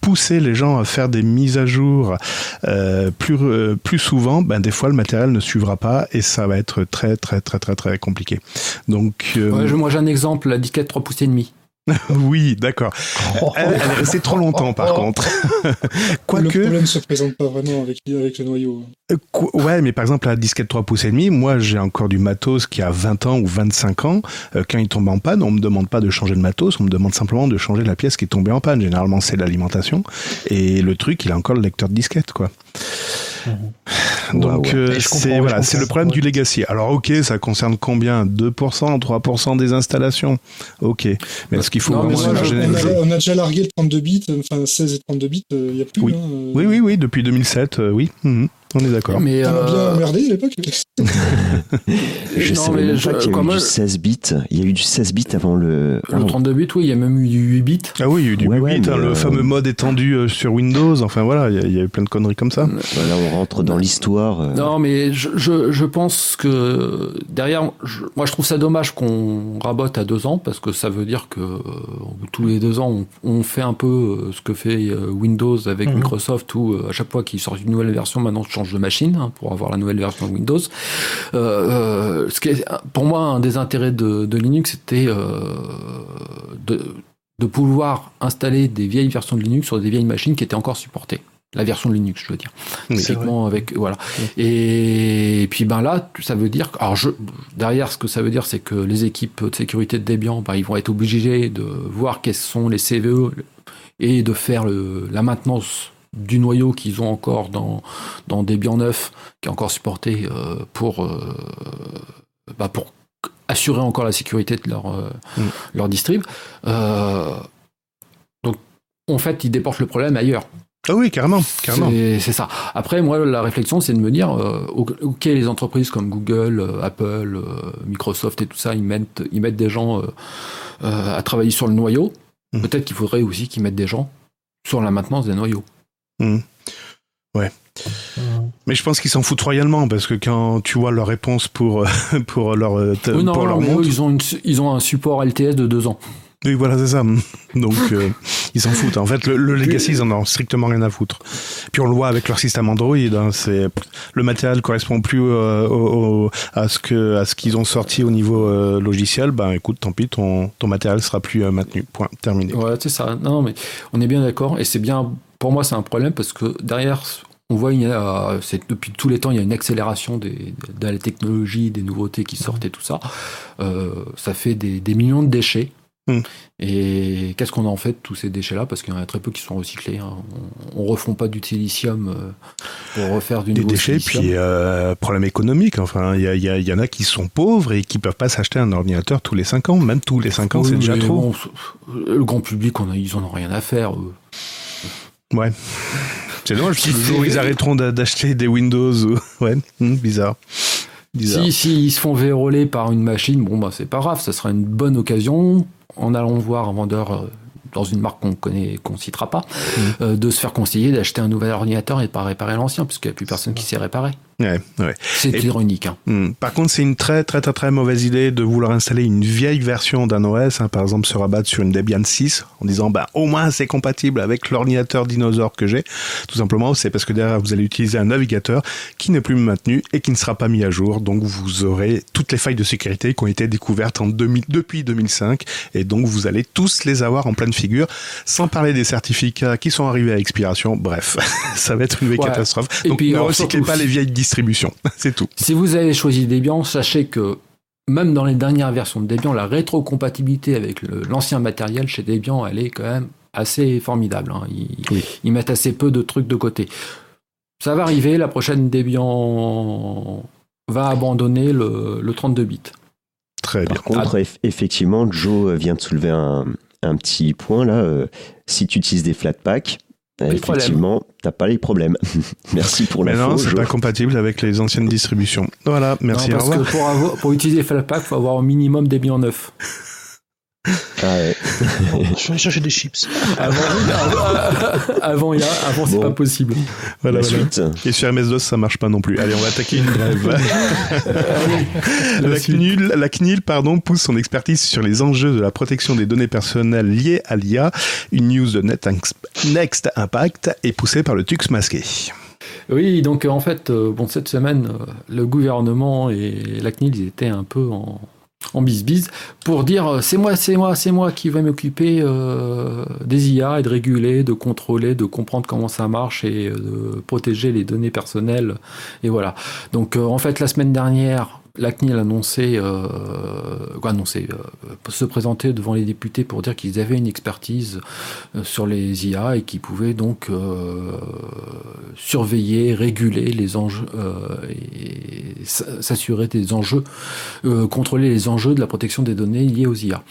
pousser les gens à faire des mises à jour euh, plus, euh, plus souvent, ben, des fois le matériel ne suivra pas et ça va être très très très très très compliqué. Donc, euh, moi j'ai un exemple, la disquette 3 pouces et demi. <laughs> oui, d'accord. Elle, est restée trop longtemps, par contre. <laughs> Quoique. Le problème ne se présente pas vraiment avec, avec le noyau. Euh, ouais, mais par exemple, la disquette 3 pouces et demi, moi, j'ai encore du matos qui a 20 ans ou 25 ans. Euh, quand il tombe en panne, on me demande pas de changer le matos, on me demande simplement de changer la pièce qui est tombée en panne. Généralement, c'est l'alimentation. Et le truc, il a encore le lecteur de disquette, quoi. Mhm. Donc euh, c'est voilà, c'est le problème du legacy. Alors ok, ça concerne combien? 2%, 3% des installations? Ok, mais est-ce qu'il faut vraiment on, a, déjà largué le 32 bits, enfin 16 et 32 bits, il n'y a plus. Oui. Hein, oui, oui, oui, depuis 2007, oui. Mhm. On est d'accord. Mais on a bien euh, emmerdé à l'époque. <laughs> je sais même pas qu'il y a eu du 16 bits. Il y a eu du 16 bits avant le. Le 32 bits, oui, il y a même eu du 8 bits. Ah oui, il y a eu du 8 bits, hein, le euh, fameux mode étendu euh, sur Windows. Enfin voilà, il y, a eu plein de conneries comme ça. Là, on rentre dans l'histoire. Non, mais je, je, je, pense que derrière, moi je trouve ça dommage qu'on rabote à deux ans parce que ça veut dire que tous les deux ans, on, fait un peu ce que fait Windows avec mhm. Microsoft où à chaque fois qu'il sort une nouvelle version, maintenant de machine hein, pour avoir la nouvelle version de Windows. Euh, euh, ce qui est, pour moi, un des intérêts de, Linux, c'était euh, de, de pouvoir installer des vieilles versions de Linux sur des vieilles machines qui étaient encore supportées la version de Linux, je veux dire. avec voilà. Et, puis ben là, ça veut dire alors je, derrière ce que ça veut dire, c'est que les équipes de sécurité de Debian, ben, ils vont être obligés de voir quels sont les CVE et de faire le, la maintenance du noyau qu'ils ont encore dans, dans Debian 9, qui est encore supporté euh, pour, euh, bah pour assurer encore la sécurité de leur, euh, mm. leur distrib. donc, en fait, ils déportent le problème ailleurs. Ah oui, carrément, carrément. C'est ça. Après, moi, la réflexion, c'est de me dire, ok, les entreprises comme Google, Apple, Microsoft et tout ça, ils mettent, ils mettent des gens à travailler sur le noyau. Mm. Peut-être qu'il faudrait aussi qu'ils mettent des gens sur la maintenance des noyaux. Hmm. Ouais. Mais je pense qu'ils s'en foutent royalement parce que quand tu vois leur réponse pour, <laughs> pour leur, euh, pour leur montre... ils, ont ils ont un support LTS de deux ans. Oui, voilà, c'est ça. <laughs> Donc, euh, ils s'en foutent. En fait, le, Legacy, ils en ont strictement rien à foutre. Puis on le voit avec leur système Android. Hein, c'est le matériel correspond plus euh, à ce que à ce qu'ils ont sorti au niveau logiciel. Ben, écoute, tant pis, ton ton matériel sera plus maintenu. Point. Terminé. Ouais, c'est ça. Non, mais on est bien d'accord. Et c'est bien pour moi, c'est un problème parce que derrière, on voit, il y a, depuis tous les temps, il y a une accélération des, de la technologie, des nouveautés qui sortent et tout ça. Euh, ça fait des, millions de déchets. Hmm. Et qu'est-ce qu'on en fait de tous ces déchets-là? Parce qu'il y en a très peu qui sont recyclés. Hein. On, ne refond pas du silicium euh, pour refaire du Des déchets, puis euh, problème économique. Enfin, il y, en a qui sont pauvres et qui peuvent pas s'acheter un ordinateur tous les 5 ans. Même tous les 5 ans, c'est déjà trop. le grand public, on a, ils en ont rien à faire. Ouais. C'est dommage, le jour ils arrêteront d'acheter des Windows. <laughs> Ouais, hmm, bizarre. bizarre. Si, si ils se font véroler par une machine, bon, bah, c'est pas grave, ça sera une bonne occasion en allant voir un vendeur euh, dans une marque qu'on connaît, qu'on citera pas, hmm. euh, de se faire conseiller d'acheter un nouvel ordinateur et de pas réparer l'ancien, puisqu'il n'y a plus personne qui sait réparer. Ouais, ouais. C'est ironique. Hein. Hmm. Par contre, c'est une très, très, très, très mauvaise idée de vouloir installer une vieille version d'un OS, hein, par exemple se rabattre sur une Debian 6 en disant bah, au moins c'est compatible avec l'ordinateur dinosaure que j'ai. Tout simplement, c'est parce que derrière vous allez utiliser un navigateur qui n'est plus maintenu et qui ne sera pas mis à jour. Donc vous aurez toutes les failles de sécurité qui ont été découvertes en 2000, depuis 2005 et donc vous allez tous les avoir en pleine figure, sans parler des certificats qui sont arrivés à expiration. Bref, <laughs> ça va être une catastrophe. Donc ne recyclez pas les vieilles distribution. <laughs> C'est tout. Si vous avez choisi Debian, sachez que même dans les dernières versions de Debian, la rétrocompatibilité avec l'ancien matériel chez Debian, elle est quand même assez formidable. Hein. Ils, mettent assez peu de trucs de côté. Ça va arriver, la prochaine Debian va abandonner le, 32 bits. Très bien. Par contre, effectivement, Joe vient de soulever un, un petit point là. si tu utilises des Flatpak, effectivement, t'as pas les problèmes. <laughs> merci pour la Mais non, c'est pas compatible avec les anciennes distributions. Voilà, merci. parce que pour, avoir, pour utiliser Flatpak, faut avoir au minimum des en neufs. Ah ouais. <laughs> je vais chercher des chips. Avant, avant, avant c'est pas possible. Voilà, Suite. Et sur MS-DOS, ça marche pas non plus. Allez, on va attaquer une brève. <laughs> la, CNIL, la CNIL pardon, pousse son expertise sur les enjeux de la protection des données personnelles liées à l'IA. Une news de Next Impact est poussée par le Tux masqué. Oui, donc en fait, euh, bon, cette semaine, euh, le gouvernement et la CNIL, ils étaient un peu en, en bise pour dire euh, c'est moi, c'est moi, c'est moi qui vais m'occuper euh, des IA et de réguler, de contrôler, de comprendre comment ça marche et euh, de protéger les données personnelles. Et voilà. Donc en fait la semaine dernière, la CNIL a annoncé, euh, euh, se présenter devant les députés pour dire qu'ils avaient une expertise euh, sur les IA et qu'ils pouvaient donc surveiller, réguler les enjeux et s'assurer des enjeux, contrôler les enjeux de la protection des données liées aux IA.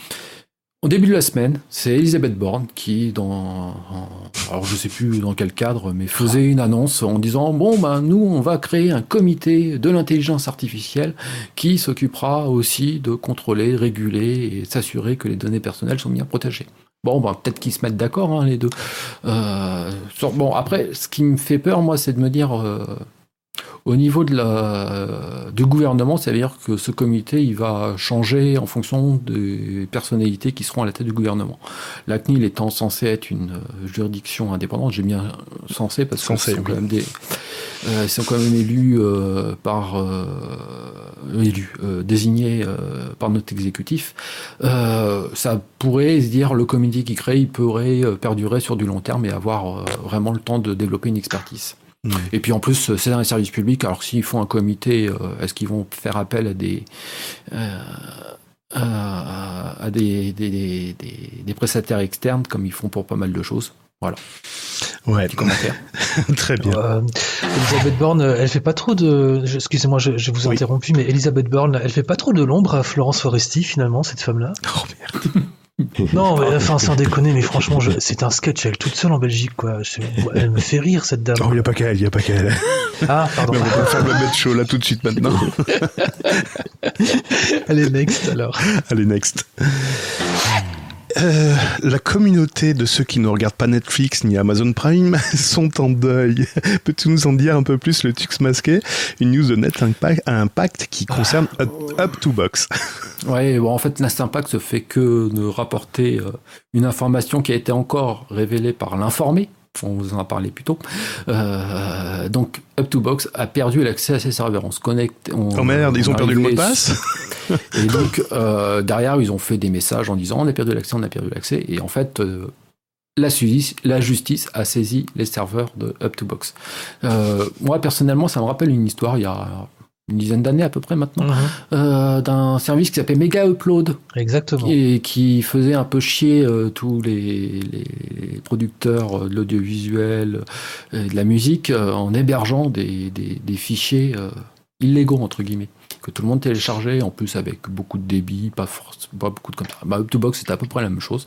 Au début de la semaine, c'est Elisabeth Borne qui, dans, alors je sais plus dans quel cadre, mais faisait une annonce en disant bon ben nous on va créer un comité de l'intelligence artificielle qui s'occupera aussi de contrôler, réguler et s'assurer que les données personnelles sont bien protégées. Bon, ben, peut-être qu'ils se mettent d'accord, hein, les deux. Euh, bon, après, ce qui me fait peur, moi, c'est de me dire, euh, au niveau de la, du gouvernement, ça veut dire que ce comité, il va changer en fonction des personnalités qui seront à la tête du gouvernement. La CNIL étant censée être une euh, juridiction indépendante, j'ai bien censé parce qu'ils sont, quand même des, euh, sont quand même élus euh, par euh, élus, désignés par notre exécutif. ça pourrait se dire le comité qui crée, il pourrait perdurer sur du long terme et avoir vraiment le temps de développer une expertise. Mm. Et puis en plus, c'est dans les services publics. Alors s'ils font un comité, euh, est-ce qu'ils vont faire appel à des euh, à des, des, des, prestataires externes comme ils font pour pas mal de choses? Voilà. Ouais. commentaire. <laughs> Très bien. Euh, Elisabeth Borne, elle fait pas trop de. Excusez-moi, je, je, vous ai interrompu, mais Elisabeth Borne, elle fait pas trop de l'ombre à Florence Foresti finalement, cette femme-là? Oh merde. <laughs> Non, <laughs> mais, enfin, sans déconner, mais franchement, <laughs> c'est un sketch, elle toute seule en Belgique, quoi. Elle me <laughs> fait rire, cette dame. Oh, il n'y a pas qu'elle, il n'y a pas qu'elle. Ah, pardon. Mais on va faire le mettre chaud là tout de suite maintenant. Allez, next alors. Allez, next. Euh, la communauté de ceux qui ne regardent pas Netflix ni Amazon Prime <laughs> sont en deuil. Peux-tu nous en dire un peu plus le Tux masqué? Une news de Net Impact, qui concerne Up, to Box. <laughs> Ouais, bon, en fait, Net Impact se fait que de rapporter euh, une information qui a été encore révélée par l'informé, on vous en a parlé plus tôt. Euh, donc, Up2Box a perdu l'accès à ses serveurs. On se connecte. oh merde, ils ont perdu le mot de passe Et donc, euh, derrière, ils ont fait des messages en disant on a perdu l'accès, on a perdu l'accès. Et en fait, euh, la, la, justice a saisi les serveurs de Up2Box. moi, personnellement, ça me rappelle une histoire il y a une dizaine d'années à peu près maintenant, mhm. euh, d'un service qui s'appelait Mega Upload. Exactement. Et qui faisait un peu chier euh, tous les, les, producteurs de l'audiovisuel et de la musique euh, en hébergeant des, des, des fichiers illégaux, entre guillemets, que tout le monde téléchargeait, en plus avec beaucoup de débit, pas, force, pas beaucoup de comme ça. Bah, Up2Box, c'était à peu près la même chose.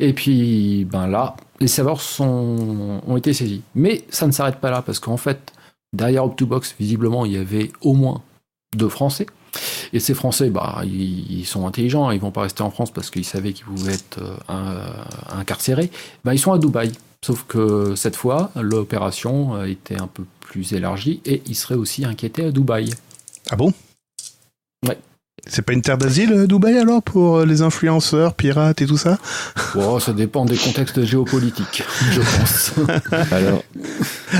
Et puis, ben là, les serveurs sont, ont été saisis. Mais ça ne s'arrête pas là, parce qu'en fait, Derrière Up2Box, visiblement, il y avait au moins deux Français. Et ces Français, bah, ils, sont intelligents, ils vont pas rester en France parce qu'ils savaient qu'ils pouvaient être euh, incarcérés. Bah, ils sont à Dubaï. Sauf que cette fois, l'opération était un peu plus élargie et ils seraient aussi inquiétés à Dubaï. Ah bon? Ouais. C'est pas une terre d'asile, euh, Dubaï, alors, pour euh, les influenceurs, pirates et tout ça? Oh, Ça dépend des contextes géopolitiques, <laughs> je pense. alors,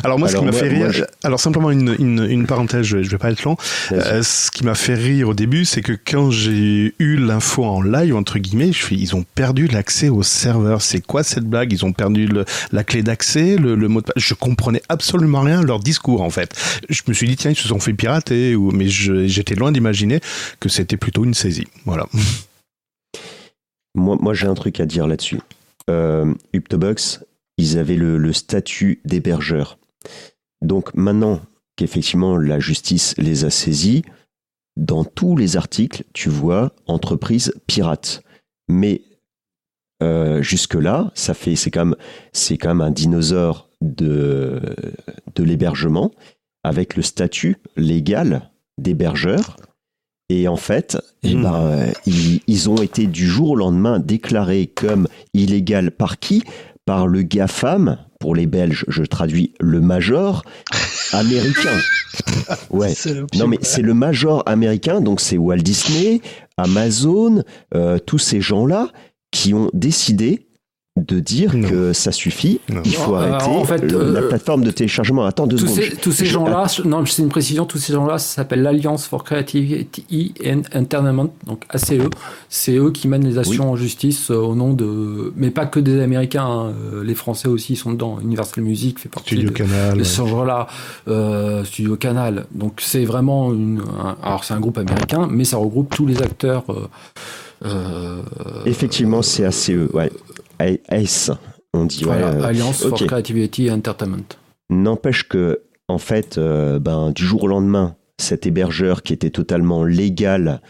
alors, moi, ce qui m'a fait rire, alors simplement une, une, une, parenthèse, je, vais pas être long. Euh, ce qui m'a fait rire au début, c'est que quand j'ai eu l'info en live, entre guillemets, je suis, ils ont perdu l'accès au serveur. C'est quoi cette blague? Ils ont perdu le, la clé d'accès, le, le, mot de passe? Je comprenais absolument rien à leur discours, en fait. Je me suis dit, tiens, ils se sont fait pirater, ou, mais j'étais loin d'imaginer que c'était plutôt une saisie. Voilà. Moi, j'ai un truc à dire là-dessus. Euh, Uptobox, ils avaient le, statut d'hébergeur. Donc maintenant qu'effectivement la justice les a saisis, dans tous les articles, tu vois entreprise pirate. Mais jusque là, ça fait c'est quand même c'est quand même un dinosaure de de l'hébergement avec le statut légal d'hébergeur. Et en fait, eh hmm. ben, ils, ils, ont été du jour au lendemain déclarés comme illégal par qui? Par le GAFAM, pour les Belges, je traduis le major <laughs> américain. Ouais. Non mais c'est le major américain, donc c'est Walt Disney, Amazon, euh, tous ces gens-là qui ont décidé de dire que ça suffit, il faut arrêter en fait, la euh, plateforme de téléchargement. Attends deux tous secondes. Ces, tous ces gens-là, non, c'est une précision, tous ces gens-là, ça s'appelle l'Alliance for Creativity and Entertainment, donc ACE. C'est eux qui mènent les actions en justice euh, au nom de, mais pas que des Américains, hein. euh, les Français aussi sont dedans. Universal Music fait partie Studio Canal, de ce genre-là, Studio Canal. Donc c'est vraiment une, alors c'est un groupe américain, mais ça regroupe tous les acteurs. Effectivement, c'est ACE, ouais. ACE, on dit. Euh, Alliance for Creativity Entertainment. N'empêche que, en fait, euh, ben, du jour au lendemain, cet hébergeur qui était totalement légal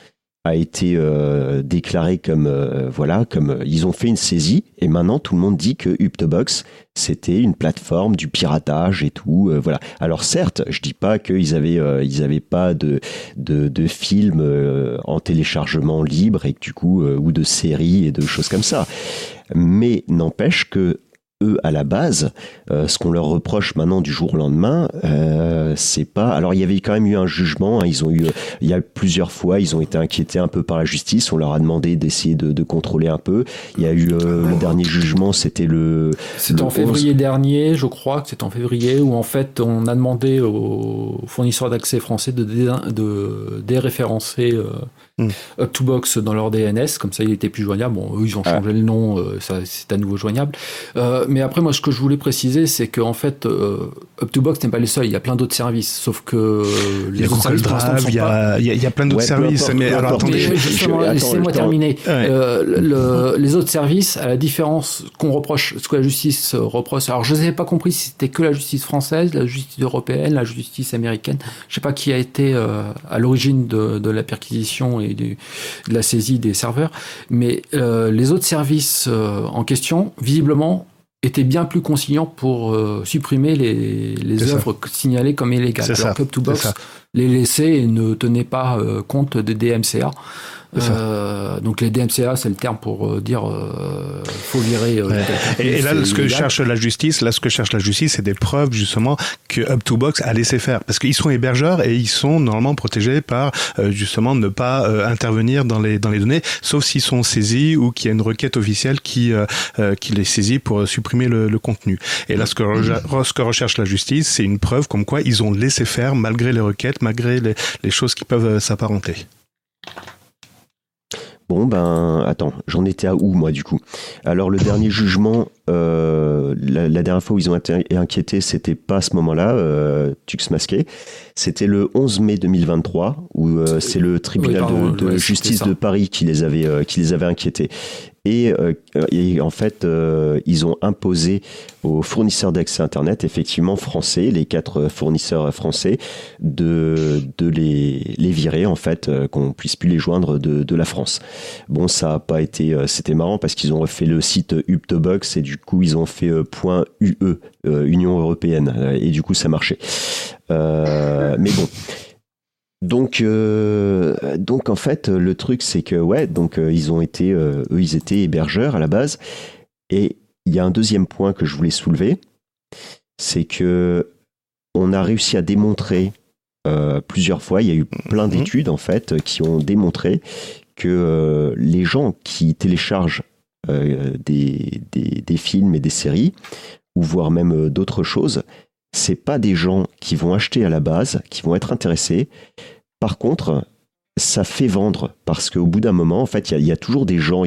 a été euh, déclaré comme voilà comme ils ont fait une saisie et maintenant tout le monde dit que Uptobox c'était une plateforme du piratage et tout voilà alors certes je dis pas qu'ils avaient ils avaient pas de de, de films en téléchargement libre et que du coup ou de séries et de choses comme ça mais n'empêche que eux à la base, euh, ce qu'on leur reproche maintenant du jour au lendemain, euh, c'est pas. Alors il y avait quand même eu un jugement. Hein, ils ont eu, il y a plusieurs fois, ils ont été inquiétés un peu par la justice. On leur a demandé d'essayer de, de, contrôler un peu. Il y a eu euh, le dernier jugement, c'était le. C'était en février dernier, je crois que c'était en février où en fait on a demandé aux fournisseurs d'accès français de, de déréférencer Mm. Up2Box dans leur DNS, comme ça il était plus joignable. Bon, eux ils ont changé le nom, euh, ça c'est à nouveau joignable. Euh, mais après, moi ce que je voulais préciser, c'est qu'en fait, euh, Up2Box n'est pas les seuls, il y a plein d'autres services, sauf que les il y a Drive, il y, a, il y, a plein d'autres services. mais alors attendez, laissez-moi terminer. le, les autres services, à la différence qu'on reproche, ce que la justice reproche, alors je n'avais pas compris si c'était que la justice française, la justice européenne, la justice américaine. Je sais pas qui a été à l'origine de, de la perquisition de la saisie des serveurs. Mais euh, les autres services euh, en question, visiblement, étaient bien plus conciliants pour euh, supprimer les, les œuvres signalées comme illégales. Alors que Up2Box les laissait et ne tenait pas compte des DMCA. Euh, donc les DMCA, c'est le terme pour euh, dire euh, faut virer. Euh, et, là, ce que cherche la justice, là, ce que cherche la justice, c'est des preuves justement que Up2Box a laissé faire, parce qu'ils sont hébergeurs et ils sont normalement protégés par justement ne pas intervenir dans les dans les données, sauf s'ils sont saisis ou qu'il y a une requête officielle qui qui les saisit pour supprimer le, le contenu. Et là, ce que, ce que recherche la justice, c'est une preuve comme quoi ils ont laissé faire malgré les requêtes, malgré les, les choses qui peuvent s'apparenter. Bon, ben, attends, j'en étais à où, moi, du coup? Alors, le dernier <coughs> jugement, euh, la, dernière fois où ils ont été inquiétés, c'était pas à ce moment-là, euh, Tux masqué. C'était le 11 mai 2023, où euh, c'est le tribunal de, justice de Paris qui les avait, qui les avait inquiétés. Euh, et, en fait, euh, ils ont imposé aux fournisseurs d'accès Internet, effectivement français, les quatre fournisseurs français, de, les, virer, en fait, euh, qu'on puisse plus les joindre de, la France. Bon, ça a pas été... C'était marrant parce qu'ils ont refait le site Uptobox et du coup, ils ont fait .ue, Union Européenne, et du coup, ça marchait. mais bon... Donc, euh, donc en fait, le truc c'est que ouais, donc euh, ils ont été, euh, eux, ils étaient hébergeurs à la base. Et il y a un deuxième point que je voulais soulever, c'est que on a réussi à démontrer plusieurs fois, il y a eu plein mhm. d'études en fait qui ont démontré que les gens qui téléchargent des, des, des, films et des séries, ou voire même d'autres choses, c'est pas des gens qui vont acheter à la base, qui vont être intéressés. Par contre, ça fait vendre parce qu'au bout d'un moment, en fait, il y, a toujours des gens,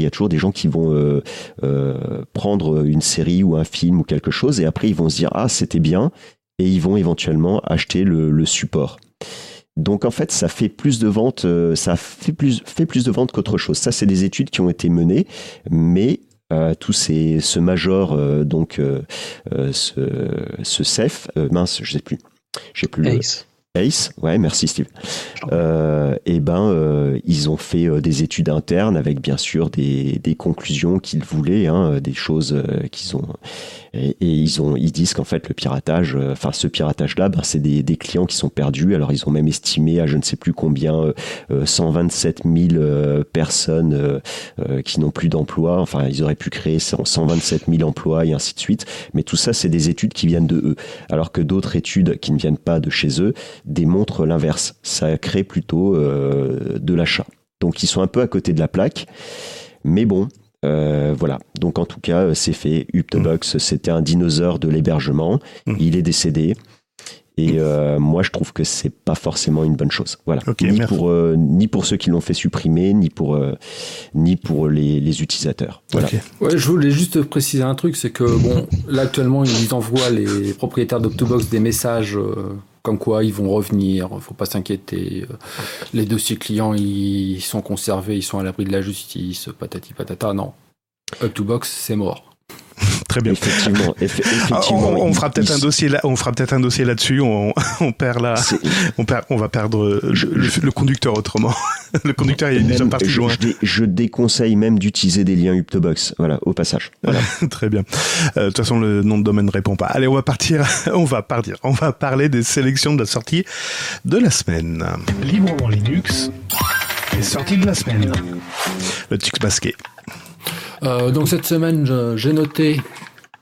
qui vont euh, euh, prendre une série ou un film ou quelque chose et après ils vont se dire ah c'était bien et ils vont éventuellement acheter le, support. Donc en fait, ça fait plus de ventes, euh, ça fait plus, fait plus de ventes qu'autre chose. Ça, c'est des études qui ont été menées, mais euh, tous ces, ce major, donc ce, ce CEF, mince, je sais plus, j'ai plus Ace. Ace, ouais, merci Steve. Euh, et ben, euh, ils ont fait euh, des études internes avec bien sûr des, des conclusions qu'ils voulaient, hein, des choses euh, qu'ils ont. Et, et, ils ont, ils disent qu'en fait le piratage, euh, enfin ce piratage-là, ben, c'est des, des, clients qui sont perdus. Alors ils ont même estimé à je ne sais plus combien, 127 000 personnes qui n'ont plus d'emploi. Enfin, ils auraient pu créer 127 000 emplois et ainsi de suite. Mais tout ça, c'est des études qui viennent de eux, alors que d'autres études qui ne viennent pas de chez eux démontre l'inverse. Ça crée plutôt euh, de l'achat. Donc ils sont un peu à côté de la plaque. Mais bon, euh, voilà. Donc en tout cas, c'est fait. Uptobox, mmh. c'était un dinosaure de l'hébergement. Mmh. Il est décédé. Et euh, moi, je trouve que c'est pas forcément une bonne chose. Voilà. Okay, ni, pour, euh, ni pour ceux qui l'ont fait supprimer, ni pour, euh, ni pour les, les utilisateurs. Voilà. Okay. Ouais, je voulais juste préciser un truc, c'est que bon, là actuellement, ils envoient les propriétaires d'Octobox des messages euh, comme quoi ils vont revenir, faut pas s'inquiéter. Les dossiers clients, ils sont conservés, ils sont à l'abri de la justice, patati patata. Non, Up2Box, c'est mort. <laughs> Très bien. Effectivement, eff effectivement on, on, fera peut-être un dossier là, on fera peut-être un dossier là-dessus. On, <laughs> on, perd là, on perd, on va perdre je, le, le, conducteur autrement. <laughs> le conducteur est déjà parti je, loin. Je, je, déconseille même d'utiliser des liens Uptobox. Voilà, au passage. Voilà. Très bien. Euh, de toute façon, le nom de domaine ne répond pas. Allez, on va partir. On va partir. On va parler des sélections de la sortie de la semaine. Librement Linux. Les sorties de la semaine. Le Tux Basket. Euh, donc cette semaine, j'ai noté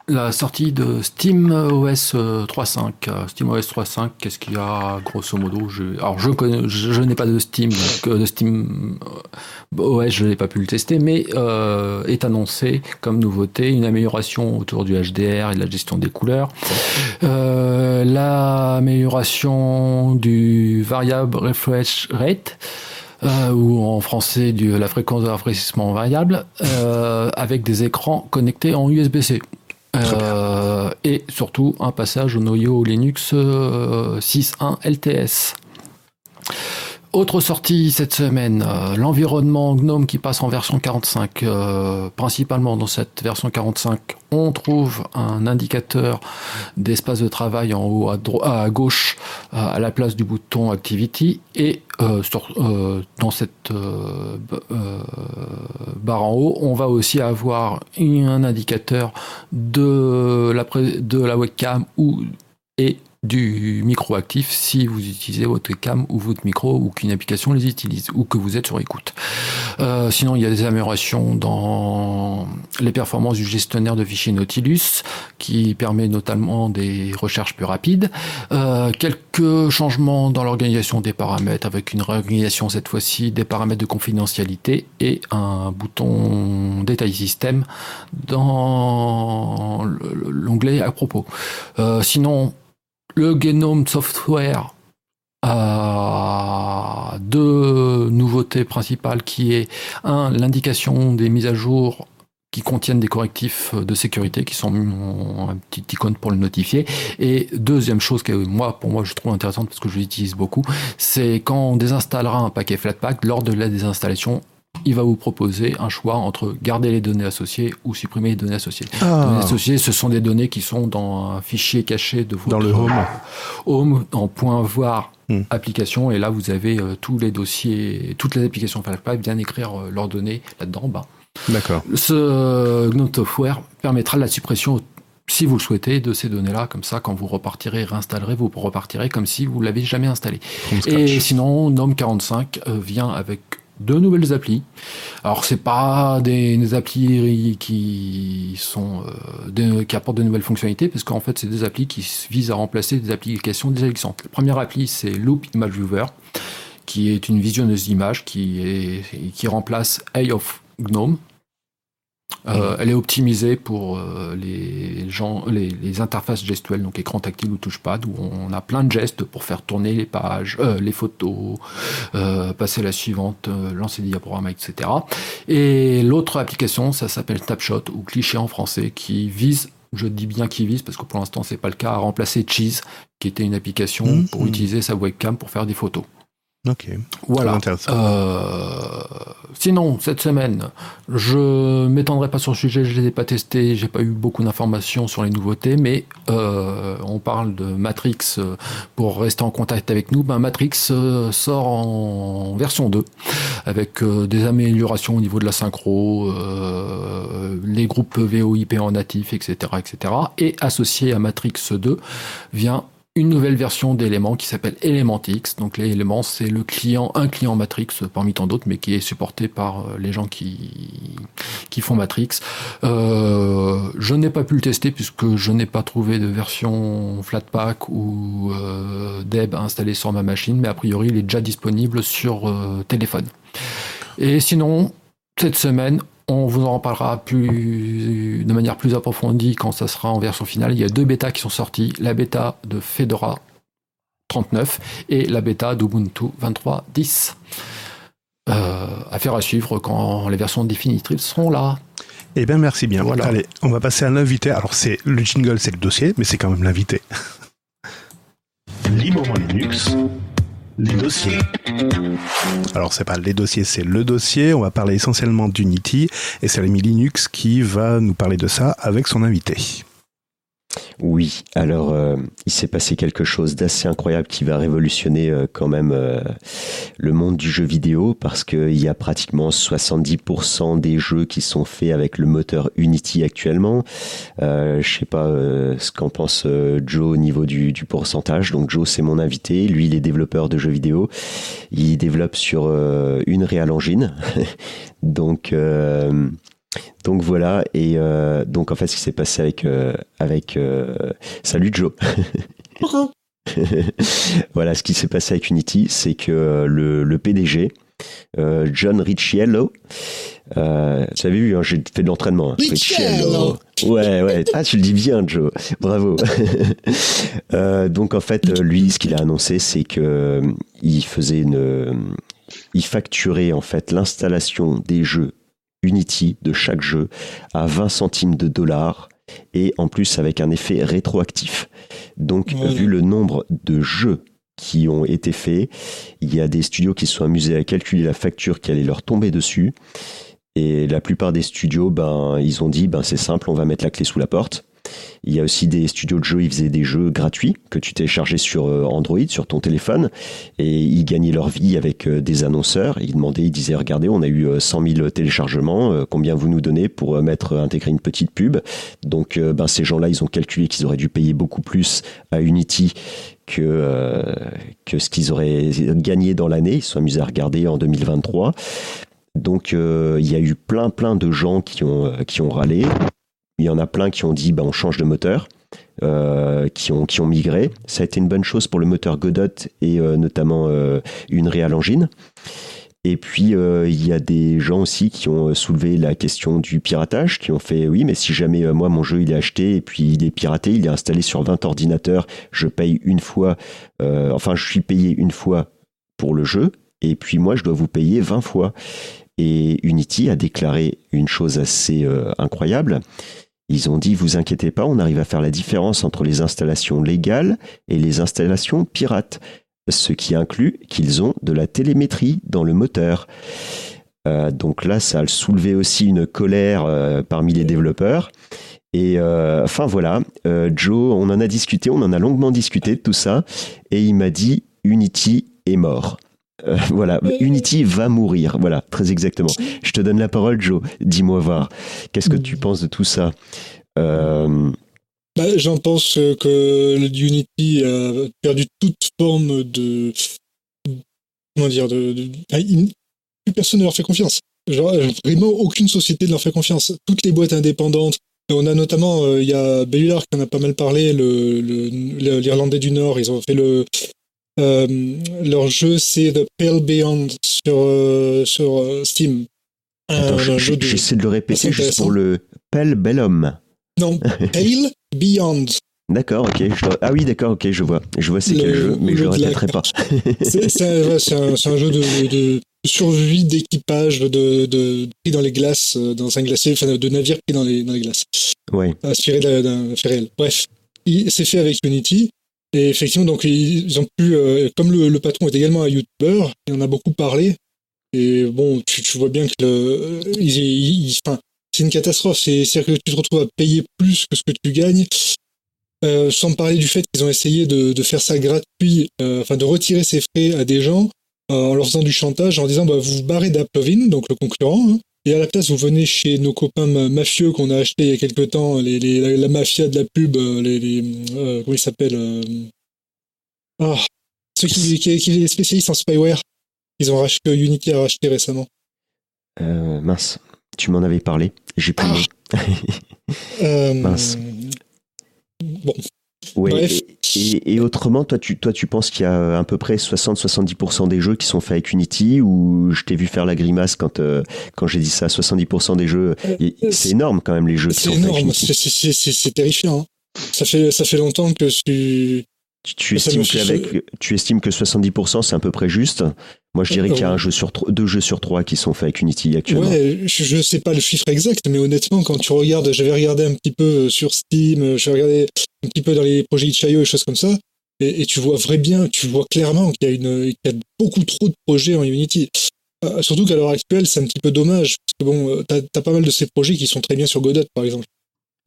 la sortie de Steam OS 3.5. Steam OS 3.5, qu'est-ce qu'il y a? Grosso modo je, Alors je connais, je, n'ai pas de Steam, de Steam OS, je n'ai pas pu le tester, mais euh, est annoncé comme nouveauté une amélioration autour du HDR et de la gestion des couleurs, euh, l'amélioration du variable refresh rate. Euh, ou en français du, la fréquence de rafraîchissement variable, euh, avec des écrans connectés en USB-C. Euh, et surtout un passage au noyau Linux 6.1 LTS. Autre sortie cette semaine, euh, l'environnement GNOME qui passe en version 45. Euh, principalement dans cette version 45, on trouve un indicateur d'espace de travail en haut à, gauche euh, à la place du bouton Activity et dans cette barre en haut, on va aussi avoir un indicateur de la, de la webcam ou et du micro actif si vous utilisez votre cam ou votre micro ou qu'une application les utilise ou que vous êtes sur écoute. Euh, sinon, il y a des améliorations dans les performances du gestionnaire de fichiers Nautilus qui permet notamment des recherches plus rapides. Euh, quelques changements dans l'organisation des paramètres avec une réorganisation cette fois-ci des paramètres de confidentialité et un bouton détail système dans l'onglet à propos. Euh, sinon, le Genome Software a deux nouveautés principales qui est un l'indication des mises à jour qui contiennent des correctifs de sécurité qui sont un petit icône pour le notifier. Et deuxième chose que moi pour moi je trouve intéressante parce que je l'utilise beaucoup c'est quand on désinstallera un paquet Flatpak lors de la désinstallation il va vous proposer un choix entre garder les données associées ou supprimer les données associées. Ah. Les données associées, ce sont des données qui sont dans un fichier caché de votre dans le home, home en point voir hmm. application et là vous avez euh, tous les dossiers, toutes les applications Flatpak bien écrire euh, leurs données là-dedans bas. D'accord. Ce GNOME Software permettra la suppression si vous le souhaitez, de ces données-là, comme ça, quand vous repartirez, réinstallerez, vous repartirez comme si vous l'avez jamais installé. Et sinon, GNOME 45 euh, vient avec deux nouvelles applis. Alors c'est pas des, applis qui sont euh, qui apportent de nouvelles fonctionnalités parce qu'en fait c'est des applis qui visent à remplacer des applications déjà existantes. La première appli c'est Loop Image Viewer qui est une visionneuse d'images qui qui remplace Eye of Gnome euh, elle est optimisée pour euh, les gens, les, les, interfaces gestuelles, donc écran tactile ou touchpad, où on a plein de gestes pour faire tourner les pages, euh, les photos, passer à la suivante, lancer des diaporamas, etc. Et l'autre application, ça s'appelle Snapshot ou cliché en français, qui vise je dis bien qui vise parce que pour l'instant c'est pas le cas à remplacer Cheese qui était une application mmh, pour mmh. utiliser sa webcam pour faire des photos. Ok. Voilà. Euh, sinon, cette semaine, je m'étendrai pas sur le sujet, je les ai pas testés, j'ai pas eu beaucoup d'informations sur les nouveautés, mais euh, on parle de Matrix euh, pour rester en contact avec nous. Ben, Matrix sort en version 2 avec euh, des améliorations au niveau de la synchro, les groupes VOIP en natif, etc., etc. Et associé à Matrix 2 vient une nouvelle version d'éléments qui s'appelle Elementix. Donc les éléments, c'est le client, un client Matrix parmi tant d'autres, mais qui est supporté par euh, les gens qui qui font Matrix. Euh, je n'ai pas pu le tester puisque je n'ai pas trouvé de version Flatpak ou euh, Deb installée sur ma machine, mais a priori il est déjà disponible sur euh, téléphone. Et sinon, cette semaine, on vous en reparlera plus, de manière plus approfondie quand ça sera en version finale. Il y a deux bêtas qui sont sorties. La bêta de Fedora 39 et la bêta d'Ubuntu 23.10. Euh, affaire à suivre quand les versions définitives seront là. Eh bien, merci bien. Voilà. Allez, on va passer à l'invité. Alors, c'est le jingle, c'est le dossier, mais c'est quand même l'invité. Librement Linux, les dossiers. Alors c'est pas les dossiers, c'est le dossier. On va parler essentiellement d'Unity et c'est l'ami Linux qui va nous parler de ça avec son invité. Oui, alors euh, il s'est passé quelque chose d'assez incroyable qui va révolutionner euh, quand même euh, le monde du jeu vidéo parce qu'il y a pratiquement 70% des jeux qui sont faits avec le moteur Unity actuellement. je sais pas ce qu'en pense Joe au niveau du, du pourcentage. Donc Joe c'est mon invité, lui il est développeur de jeux vidéo. Il développe sur une Real Engine. <laughs> donc donc voilà, et euh, donc en fait, ce qui s'est passé avec euh, avec euh, salut Joe. <laughs> voilà, ce qui s'est passé avec Unity, c'est que le, le PDG John Ricciello, euh, tu avais vu, hein, j'ai fait de l'entraînement. Hein. Ricciello. Ouais, ouais. Ah, tu le dis bien, Joe. Bravo. <laughs> euh, donc en fait, lui, ce qu'il a annoncé, c'est que il faisait une, il facturait en fait l'installation des jeux Unity de chaque jeu à 20 centimes de dollars et en plus avec un effet rétroactif. Donc, vu le nombre de jeux qui ont été faits, il y a des studios qui se sont amusés à calculer la facture qui allait leur tomber dessus. Et la plupart des studios, ben, ils ont dit, ben, c'est simple, on va mettre la clé sous la porte. Il y a aussi des studios de jeux, ils faisaient des jeux gratuits que tu téléchargeais sur euh, Android, sur ton téléphone, et ils gagnaient leur vie avec euh, des annonceurs. Ils demandaient, ils disaient, regardez, on a eu 100 euh, 000 téléchargements, combien vous nous donnez pour mettre intégrer une petite pub? Donc, ben, ces gens-là, ils ont calculé qu'ils auraient dû payer beaucoup plus à Unity que, ce qu'ils auraient gagné dans l'année. Ils se sont amusés à regarder en 2023. Donc il y a eu plein plein de gens qui ont râlé. Il y en a plein qui ont dit bah, on change de moteur, euh, qui, ont, migré. Ça a été une bonne chose pour le moteur Godot et euh, notamment euh, une Real Engine. Et puis, il y a des gens aussi qui ont soulevé la question du piratage, qui ont fait oui, mais si jamais moi mon jeu il est acheté et puis il est piraté, il est installé sur 20 ordinateurs, je paye une fois, enfin je suis payé une fois pour le jeu, et puis moi je dois vous payer 20 fois. Et Unity a déclaré une chose assez incroyable. Ils ont dit, vous inquiétez pas, on arrive à faire la différence entre les installations légales et les installations pirates, ce qui inclut qu'ils ont de la télémétrie dans le moteur. Euh, donc là, ça a soulevé aussi une colère euh, parmi les développeurs. Et euh, enfin voilà, euh, Joe, on en a discuté, on en a longuement discuté de tout ça, et il m'a dit, Unity est mort. Euh, voilà, Unity va mourir. Voilà, très exactement. Je te donne la parole, Joe. Dis-moi voir. Qu'est-ce que tu penses de tout ça euh... bah, J'en pense que Unity a perdu toute forme de. Comment dire de, de... Plus personne ne leur fait confiance. Genre, vraiment, aucune société ne leur fait confiance. Toutes les boîtes indépendantes. On a notamment, il euh, y a Bellular qui en a pas mal parlé, l'Irlandais le, du Nord. Ils ont fait le, euh, leur jeu, c'est The Pale Beyond sur, euh, sur euh, Steam. J'essaie de... de... le répéter juste pour le Pale Bellum. Non, <laughs> Pale Beyond. D'accord, ok. Je... Ah oui, d'accord, ok, je vois. Je vois c'est quel jeu, mais je le répéterai pas. c'est un, un, un, jeu de, de survie d'équipage de, de, pris dans les glaces, dans un glacier, enfin de navire pris dans les, dans les glaces. Ouais. Inspiré d'un fait réel. Bref, c'est fait avec Unity. Et effectivement, donc ils ont pu, euh, comme le, patron est également un YouTuber, il en a beaucoup parlé. Et bon, tu, tu vois bien que le, il, c'est une catastrophe. C'est-à-dire que tu te retrouves à payer plus que ce que tu gagnes. Euh, sans parler du fait qu'ils ont essayé de, de faire ça gratuit, euh, enfin de retirer ces frais à des gens euh, en leur faisant du chantage, en disant bah, vous vous barrez d'Applovin, donc le concurrent, hein, et à la place vous venez chez nos copains mafieux qu'on a acheté il y a quelque temps, les, les, la, mafia de la pub, les, les comment ils s'appellent ah, ceux qui, qui, spécialistes en spyware, ils ont racheté Unity a racheté récemment. mince, tu m'en avais parlé, j'ai plus. Ah. <laughs> mince. Bon. Et, autrement, toi tu, toi, tu penses qu'il y a à peu près 60-70% des jeux qui sont faits avec Unity ou je t'ai vu faire la grimace quand, euh, quand j'ai dit ça, 70% des jeux. Euh, c'est énorme quand même les jeux qui sont énorme, c'est terrifiant. Hein. Ça, fait, ça fait longtemps que je tu, estimes qu'avec, tu estimes que 70% c'est à peu près juste. Moi, je dirais qu'il y a un jeu sur deux jeux sur trois qui sont faits avec Unity actuellement. Ouais, je ne sais pas le chiffre exact, mais honnêtement, quand tu regardes, j'avais regardé un petit peu euh, sur Steam, euh, j'ai regardé un petit peu dans les projets Itch.io et choses comme ça, et, tu vois vrai bien, tu vois clairement qu'il y a, une, y a beaucoup trop de projets en Unity. Euh, surtout qu'à l'heure actuelle, c'est un petit peu dommage, parce que bon, t'as as pas mal de ces projets qui sont très bien sur Godot, par exemple.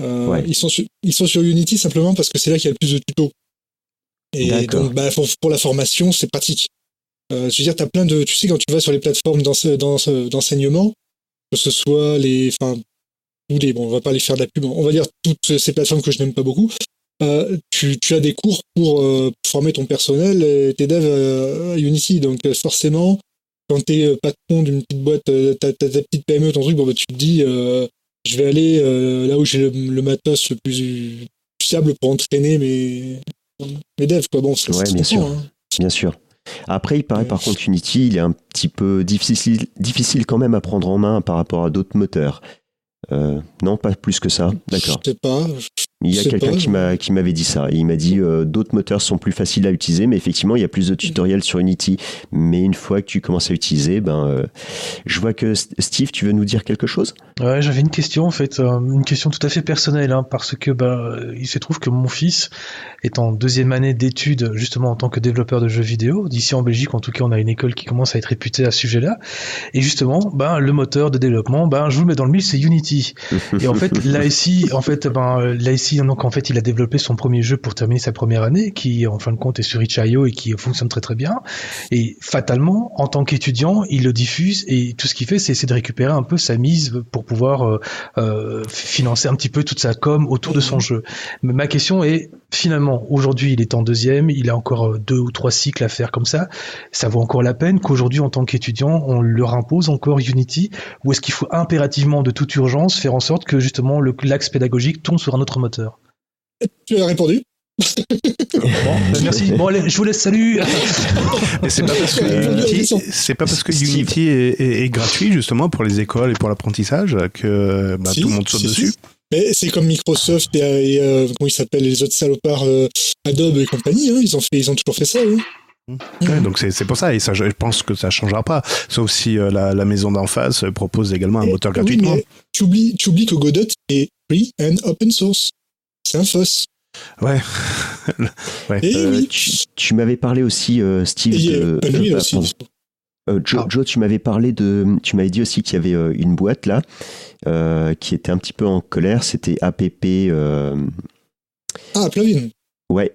ils, sont ils sont sur Unity simplement parce que c'est là qu'il y a le plus de tutos. Et donc, bah, pour, la formation, c'est pratique. Euh, je veux dire, tu as plein de. Tu sais, quand tu vas sur les plateformes d'enseignement, que ce soit les. Enfin, ou les. Bon, on va pas les faire de la pub, on va dire toutes ces plateformes que je n'aime pas beaucoup. Euh, tu, tu, as des cours pour euh, former ton personnel et tes devs à Unity. Donc, forcément, quand tu es patron d'une petite boîte, ta, ta, petite PME, ton truc, bon, bah, tu te dis, je vais aller là où j'ai le, le, matos le plus fiable pour entraîner mes, mes devs, quoi. Bon, c'est ouais, bien sûr. Hein. Bien sûr. Après, il paraît par contre Unity, il est un petit peu difficile, difficile quand même à prendre en main par rapport à d'autres moteurs. Euh, non, pas plus que ça. D'accord. Je sais pas. Il y a quelqu'un qui m'a qui m'avait dit ça. Il m'a dit euh, d'autres moteurs sont plus faciles à utiliser, mais effectivement il y a plus de tutoriels sur Unity. Mais une fois que tu commences à utiliser, ben euh, je vois que Steve, tu veux nous dire quelque chose? Ouais, j'avais une question en fait, euh, une question tout à fait personnelle, hein, parce que ben il se trouve que mon fils est en deuxième année d'études justement en tant que développeur de jeux vidéo. D'ici en Belgique, en tout cas, on a une école qui commence à être réputée à ce sujet-là. Et justement, ben le moteur de développement, ben je vous le mets dans le mille, c'est Unity. <laughs> Et en fait, là ici, en fait, ben là ici donc en fait, il a développé son premier jeu pour terminer sa première année, qui en fin de compte est sur itch.io et qui fonctionne très très bien. Et fatalement, en tant qu'étudiant, il le diffuse et tout ce qu'il fait, c'est de récupérer un peu sa mise pour pouvoir euh, euh, financer un petit peu toute sa com autour de son jeu. Mais ma question est, finalement, aujourd'hui, il est en deuxième, il a encore euh, deux ou trois cycles à faire comme ça. Ça vaut encore la peine qu'aujourd'hui, en tant qu'étudiant, on leur impose encore Unity, ou est-ce qu'il faut impérativement, de toute urgence, faire en sorte que justement l'axe pédagogique tombe sur un autre moteur? Tu as répondu. bon, ben, merci. Bon, allez, je vous laisse. Salut. <laughs> c'est pas parce que Unity, c'est pas parce que Unity est, gratuit justement pour les écoles et pour l'apprentissage que bah, tout le monde saute dessus. Mais c'est comme Microsoft et, euh, comment ils s'appellent les autres salopards euh, Adobe et compagnie. Hein, ils ont fait, ils ont toujours fait ça. Mmh. donc c'est pour ça et ça je pense que ça changera pas sauf si euh, la, la, maison d'en face propose également un moteur gratuitement. tu oublies tu oublies que Godot est free and open source. C'est un fausse. Ouais. <laughs> ouais. Et euh, oui. Tu, m'avais parlé aussi, euh, Steve. de, euh, aussi. Joe, ah. Joe, tu m'avais parlé de. Tu m'avais dit aussi qu'il y avait une boîte là qui était un petit peu en colère. C'était APP. Ah, Plavin. Ouais.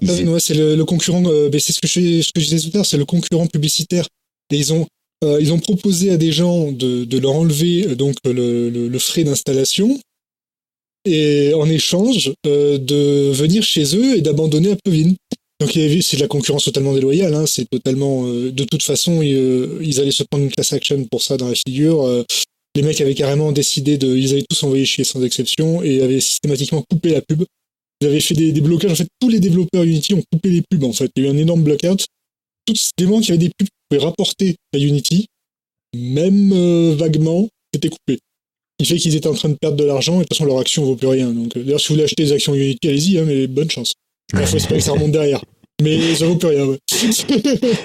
Plavin, ouais, c'est le, concurrent. c'est ce que, je, ce que je disais tout à l'heure, c'est le concurrent publicitaire. Et ils ont, ils ont proposé à des gens de, de leur enlever donc le, le, le frais d'installation et en échange euh, de venir chez eux et d'abandonner Applovin. Donc c'est de la concurrence totalement déloyale, hein, c'est totalement... Euh, de toute façon, euh, ils, allaient se prendre une class action pour ça dans la figure. les mecs avaient carrément décidé de... Ils avaient tous envoyé chier sans exception et avaient systématiquement coupé la pub. Ils avaient fait des, blocages. En fait, tous les développeurs Unity ont coupé les pubs, en fait. Il y a eu un énorme blockout. Tous les moments qui avaient des pubs pouvaient rapporter à Unity, même vaguement, c'était coupé qui fait qu'ils étaient en train de perdre de l'argent et de toute façon leur action vaut plus rien. Donc euh, d'ailleurs si vous voulez acheter des actions Unity, allez-y, hein, mais bonne chance. Espérer que ça remonte derrière. Mais ça vaut plus rien. Ouais.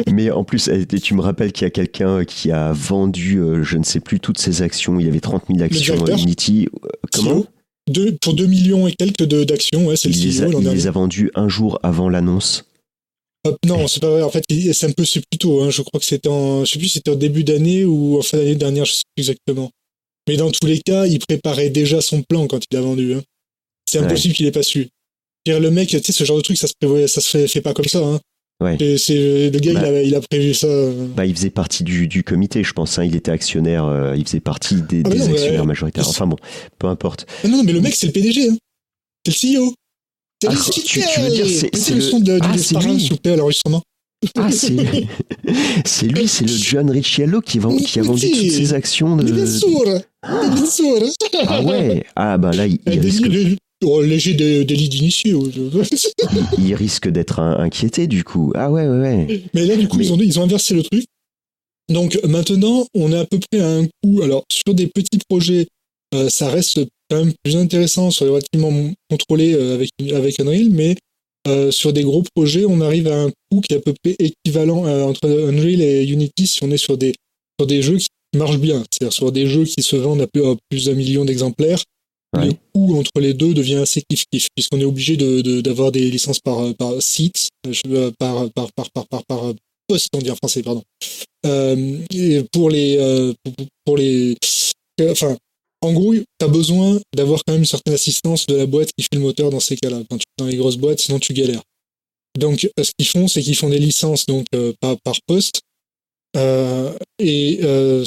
<laughs> mais en plus, tu me rappelles qu'il y a quelqu'un qui a vendu, euh, je ne sais plus, toutes ses actions. Il y avait 30 000 actions Unity. Euh, comment deux, pour 2 millions et quelques d'actions, ouais, c'est le Il, les a, CEO. il dernier. les a vendus un jour avant l'annonce. Hop, non, c'est pas vrai. En fait, c'est un peu c'est plus tôt. Hein. Je crois que c'était en, je sais plus, si c'était en début d'année ou en fin d'année dernière, je sais plus exactement. Mais dans tous les cas, il préparait déjà son plan quand il a vendu. Hein. C'est impossible qu'il ait pas su. Dire le mec, tu sais, ce genre de truc, ça se prévoit, ça se fait, fait pas comme ça. Hein. Ouais. C'est le gars, Bah. il, a, il a prévu ça. euh. Bah, il faisait partie du, du comité, je pense. hein. Il était actionnaire, euh, il faisait partie des, Ah, mais des non, actionnaires majoritaires. Enfin bon, peu importe. Ah non, non, mais le mec, c'est le PDG. Hein. C'est le CEO. C'est Ah, le c'est- tu- tu veux dire, c'est- le le- son de, de Ah, lui. s'il vous plaît, à l'enregistrement. Ah, c'est lui, <laughs> <laughs> c'est lui, c'est le John Ricciello qui, vend- qui a vendu Oui. toutes ses actions de. bien sûr. <gasps> Bien sûr. Ah ouais. Ah bah là, il, <laughs> il risque, oh, léger dé- délit d'initié. ouais. <laughs> il risque d'être un- inquiété du coup. Ah ouais, ouais, ouais. Mais là, du coup, Mais- ils, ont, ils ont inversé le truc. Donc maintenant, on est à peu près à un coup. Alors, sur des petits projets, euh, ça reste quand même plus intéressant, sur les relativement contrôlés euh, avec, avec Unreal, mais euh, sur des gros projets, on arrive à un coût qui est à peu près équivalent euh, entre Unreal et Unity si on est sur des, sur des jeux qui marchent bien. C'est-à-dire sur des jeux qui se vendent à plus, à plus d'un million d'exemplaires. Le coût entre les deux devient assez kiff-kiff, puisqu'on est obligé de- de- d'avoir des licences par, par site, euh, euh, par, par, par, par, par, par poste, on dit en français, pardon. Euh, et pour les, euh, pour, les, euh, enfin, en gros, tu as besoin d'avoir quand même une certaine assistance de la boîte qui fait le moteur dans ces cas-là. Quand tu dans les grosses boîtes, sinon tu galères. Donc, euh, ce qu'ils font, c'est qu'ils font des licences donc euh, par, par poste. Euh, et euh,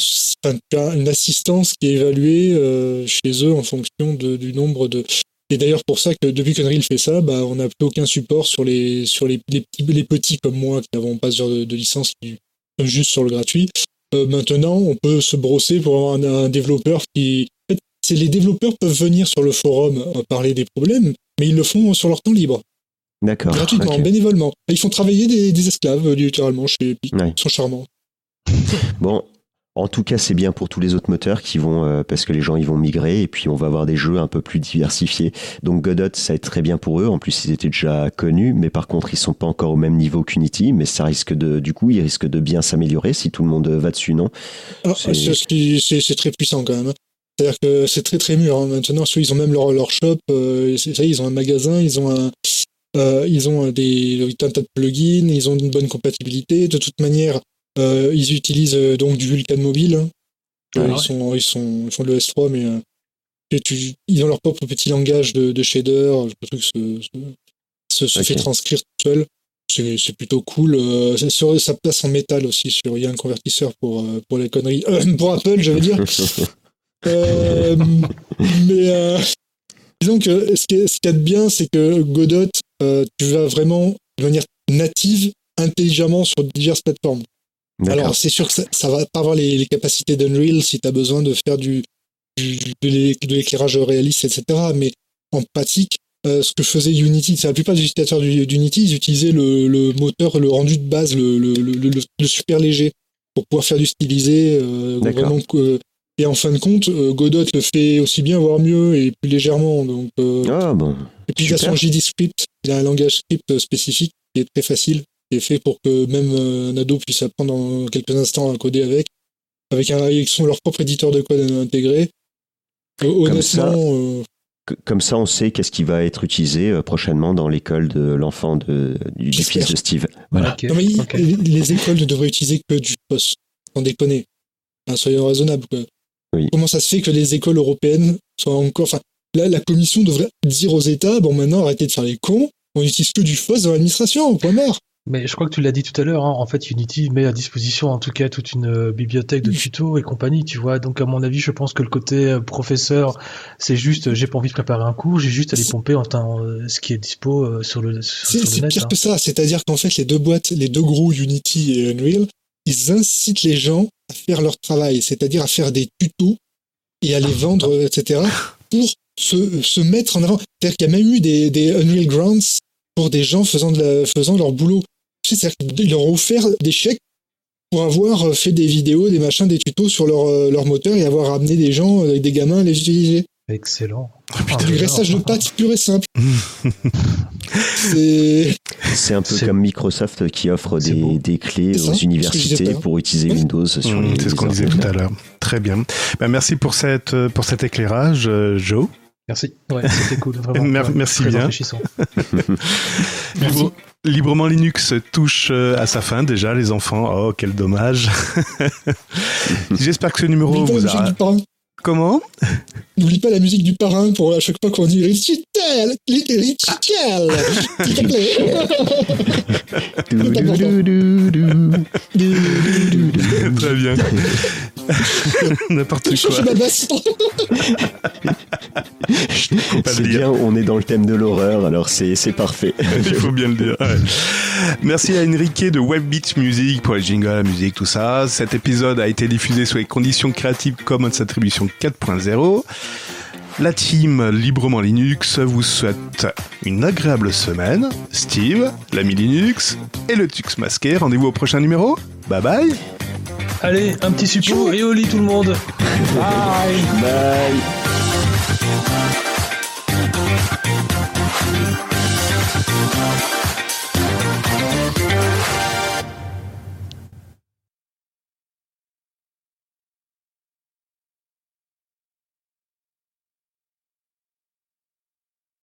tu as une assistance qui est évaluée euh, chez eux en fonction de- du nombre de. Et d'ailleurs pour ça que depuis qu'Unreal fait ça, bah, on n'a plus aucun support sur les sur les, les petits les petits comme moi qui n'avons pas ce genre de, de licence qui sont juste sur le gratuit. Euh, maintenant, on peut se brosser pour avoir un, un développeur qui. En fait, c'est les développeurs peuvent venir sur le forum parler des problèmes, mais ils le font sur leur temps libre, D'accord. gratuitement, bénévolement. Ils font travailler des, des esclaves littéralement chez Epic. Ouais. Ils sont charmants. Bon, en tout cas, c'est bien pour tous les autres moteurs qui vont, euh, parce que les gens ils vont migrer et puis on va avoir des jeux un peu plus diversifiés. Donc Godot, ça va être très bien pour eux. En plus, ils étaient déjà connus, mais par contre, ils sont pas encore au même niveau qu'Unity. Mais ça risque de, du coup, ils risquent de bien s'améliorer si tout le monde va dessus, non? C'est- très puissant quand même. C'est-à-dire que c'est très très mûr. hein. Maintenant, ils ont même leur, leur shop. euh, ça ils ont un magasin, ils ont un, euh, ils ont des un tas de plugins, ils ont une bonne compatibilité. De toute manière, ils utilisent euh, donc du Vulkan mobile. Euh, Ah ils, ouais. sont, ils sont ils font de l'ES3, mais euh, et tu- ils ont leur propre petit langage de, de shader. Le truc se, fait transcrire tout seul. C'est plutôt cool. Euh, sur sa place en métal aussi. Sur, il y a un convertisseur pour, euh, pour les conneries. Euh, <laughs> pour Apple, je veux dire. <laughs> Euh, mais euh, disons que ce qu'il y a de bien, c'est que Godot, euh, tu vas vraiment de manière native, intelligemment sur diverses plateformes. Alors, c'est sûr que ça, ça va pas avoir les, les capacités d'Unreal si tu as besoin de faire du, du- de l'é- de l'éclairage réaliste, etc. Mais en pratique, euh, ce que faisait Unity, c'est la plupart des utilisateurs du- d'Unity, ils utilisaient le, le moteur, le rendu de base, le, le, le, le- le super léger, pour pouvoir faire du stylisé. euh, vraiment, que- et en fin de compte, euh, Godot le fait aussi bien, voire mieux, et plus légèrement. Donc, euh, Ah bon. et puis il a Super. son JD script, il a un langage script spécifique qui est très facile, qui est fait pour que même euh, un ado puisse apprendre en quelques instants à coder avec, avec, un, avec son, leur propre éditeur de code intégré. Euh, honnêtement, ça, euh, Comme ça, on sait qu'est-ce qui va être utilisé euh, prochainement dans l'école de l'enfant de, du, du fils de Steve. Voilà. Non, mais les, les écoles ne devraient utiliser que du POS, sans déconner. Enfin, soyons raisonnables. Quoi. Oui. Comment ça se fait que les écoles européennes soient encore... Enfin, là, la commission devrait dire aux États, bon maintenant, arrêtez de faire les cons, on utilise que du FOSS dans l'administration, point barre. Mais je crois que tu l'as dit tout à l'heure, hein, en fait Unity met à disposition en tout cas toute une euh, bibliothèque de tutos et compagnie, tu vois. Donc à mon avis, je pense que le côté euh, professeur, c'est juste euh, j'ai pas envie de préparer un cours, j'ai juste à les pomper en temps, ce qui est dispo sur le, sur, C'est sur c'est le net. pire hein. que ça, c'est-à-dire qu'en fait, les deux boîtes, les deux gros Unity et Unreal, ils incitent les gens à faire leur travail, c'est-à-dire à faire des tutos et à les <laughs> vendre, etc., pour se, se mettre en avant. C'est-à-dire qu'il y a même eu des, des Unreal Grants pour des gens faisant, de la- faisant leur boulot. C'est-à-dire qu'ils leur ont offert des chèques pour avoir euh, fait des vidéos, des machins, des tutos sur leur, euh, leur moteur et avoir amené des gens, euh, des gamins à les utiliser. Excellent. Ah, putain. Du graissage de pâtes pur et simple. <laughs> C'est... Un peu comme Microsoft qui offre des, clés ça, aux universités pour utiliser Oui. Windows sur Mmh, les c'est ce qu'on disait tout à l'heure. Très bien. Ben, merci pour, cette, pour cet éclairage, Joe. Merci. Ouais, c'était cool. Vraiment. <laughs> Mer- Ouais, merci bien. enrichissant. <laughs> Libre- Librement Linux touche euh, à sa fin déjà, les enfants. Oh, quel dommage. <laughs> J'espère que ce numéro vous a... du parrain. Comment? N'oublie pas la musique du parrain pour à chaque fois qu'on dit Ricitel, Ricitel, s'il te plaît. Très bien. <laughs> N'importe quoi. ma basse. Faut pas C'est le dire. bien, on est dans le thème de l'horreur, alors c'est c'est parfait. Il faut bien le dire. ouais. Merci à Enrique de Webbeat Music pour les jingles, la musique, tout ça. Cet épisode a été diffusé sous les conditions Creative Commons Attribution 4.0. La team Librement Linux vous souhaite une agréable semaine. Steve, l'ami Linux et le Tux masqué. Rendez-vous au prochain numéro. Bye bye. Allez, un petit suppôt et au lit tout le monde. Bye. Bye.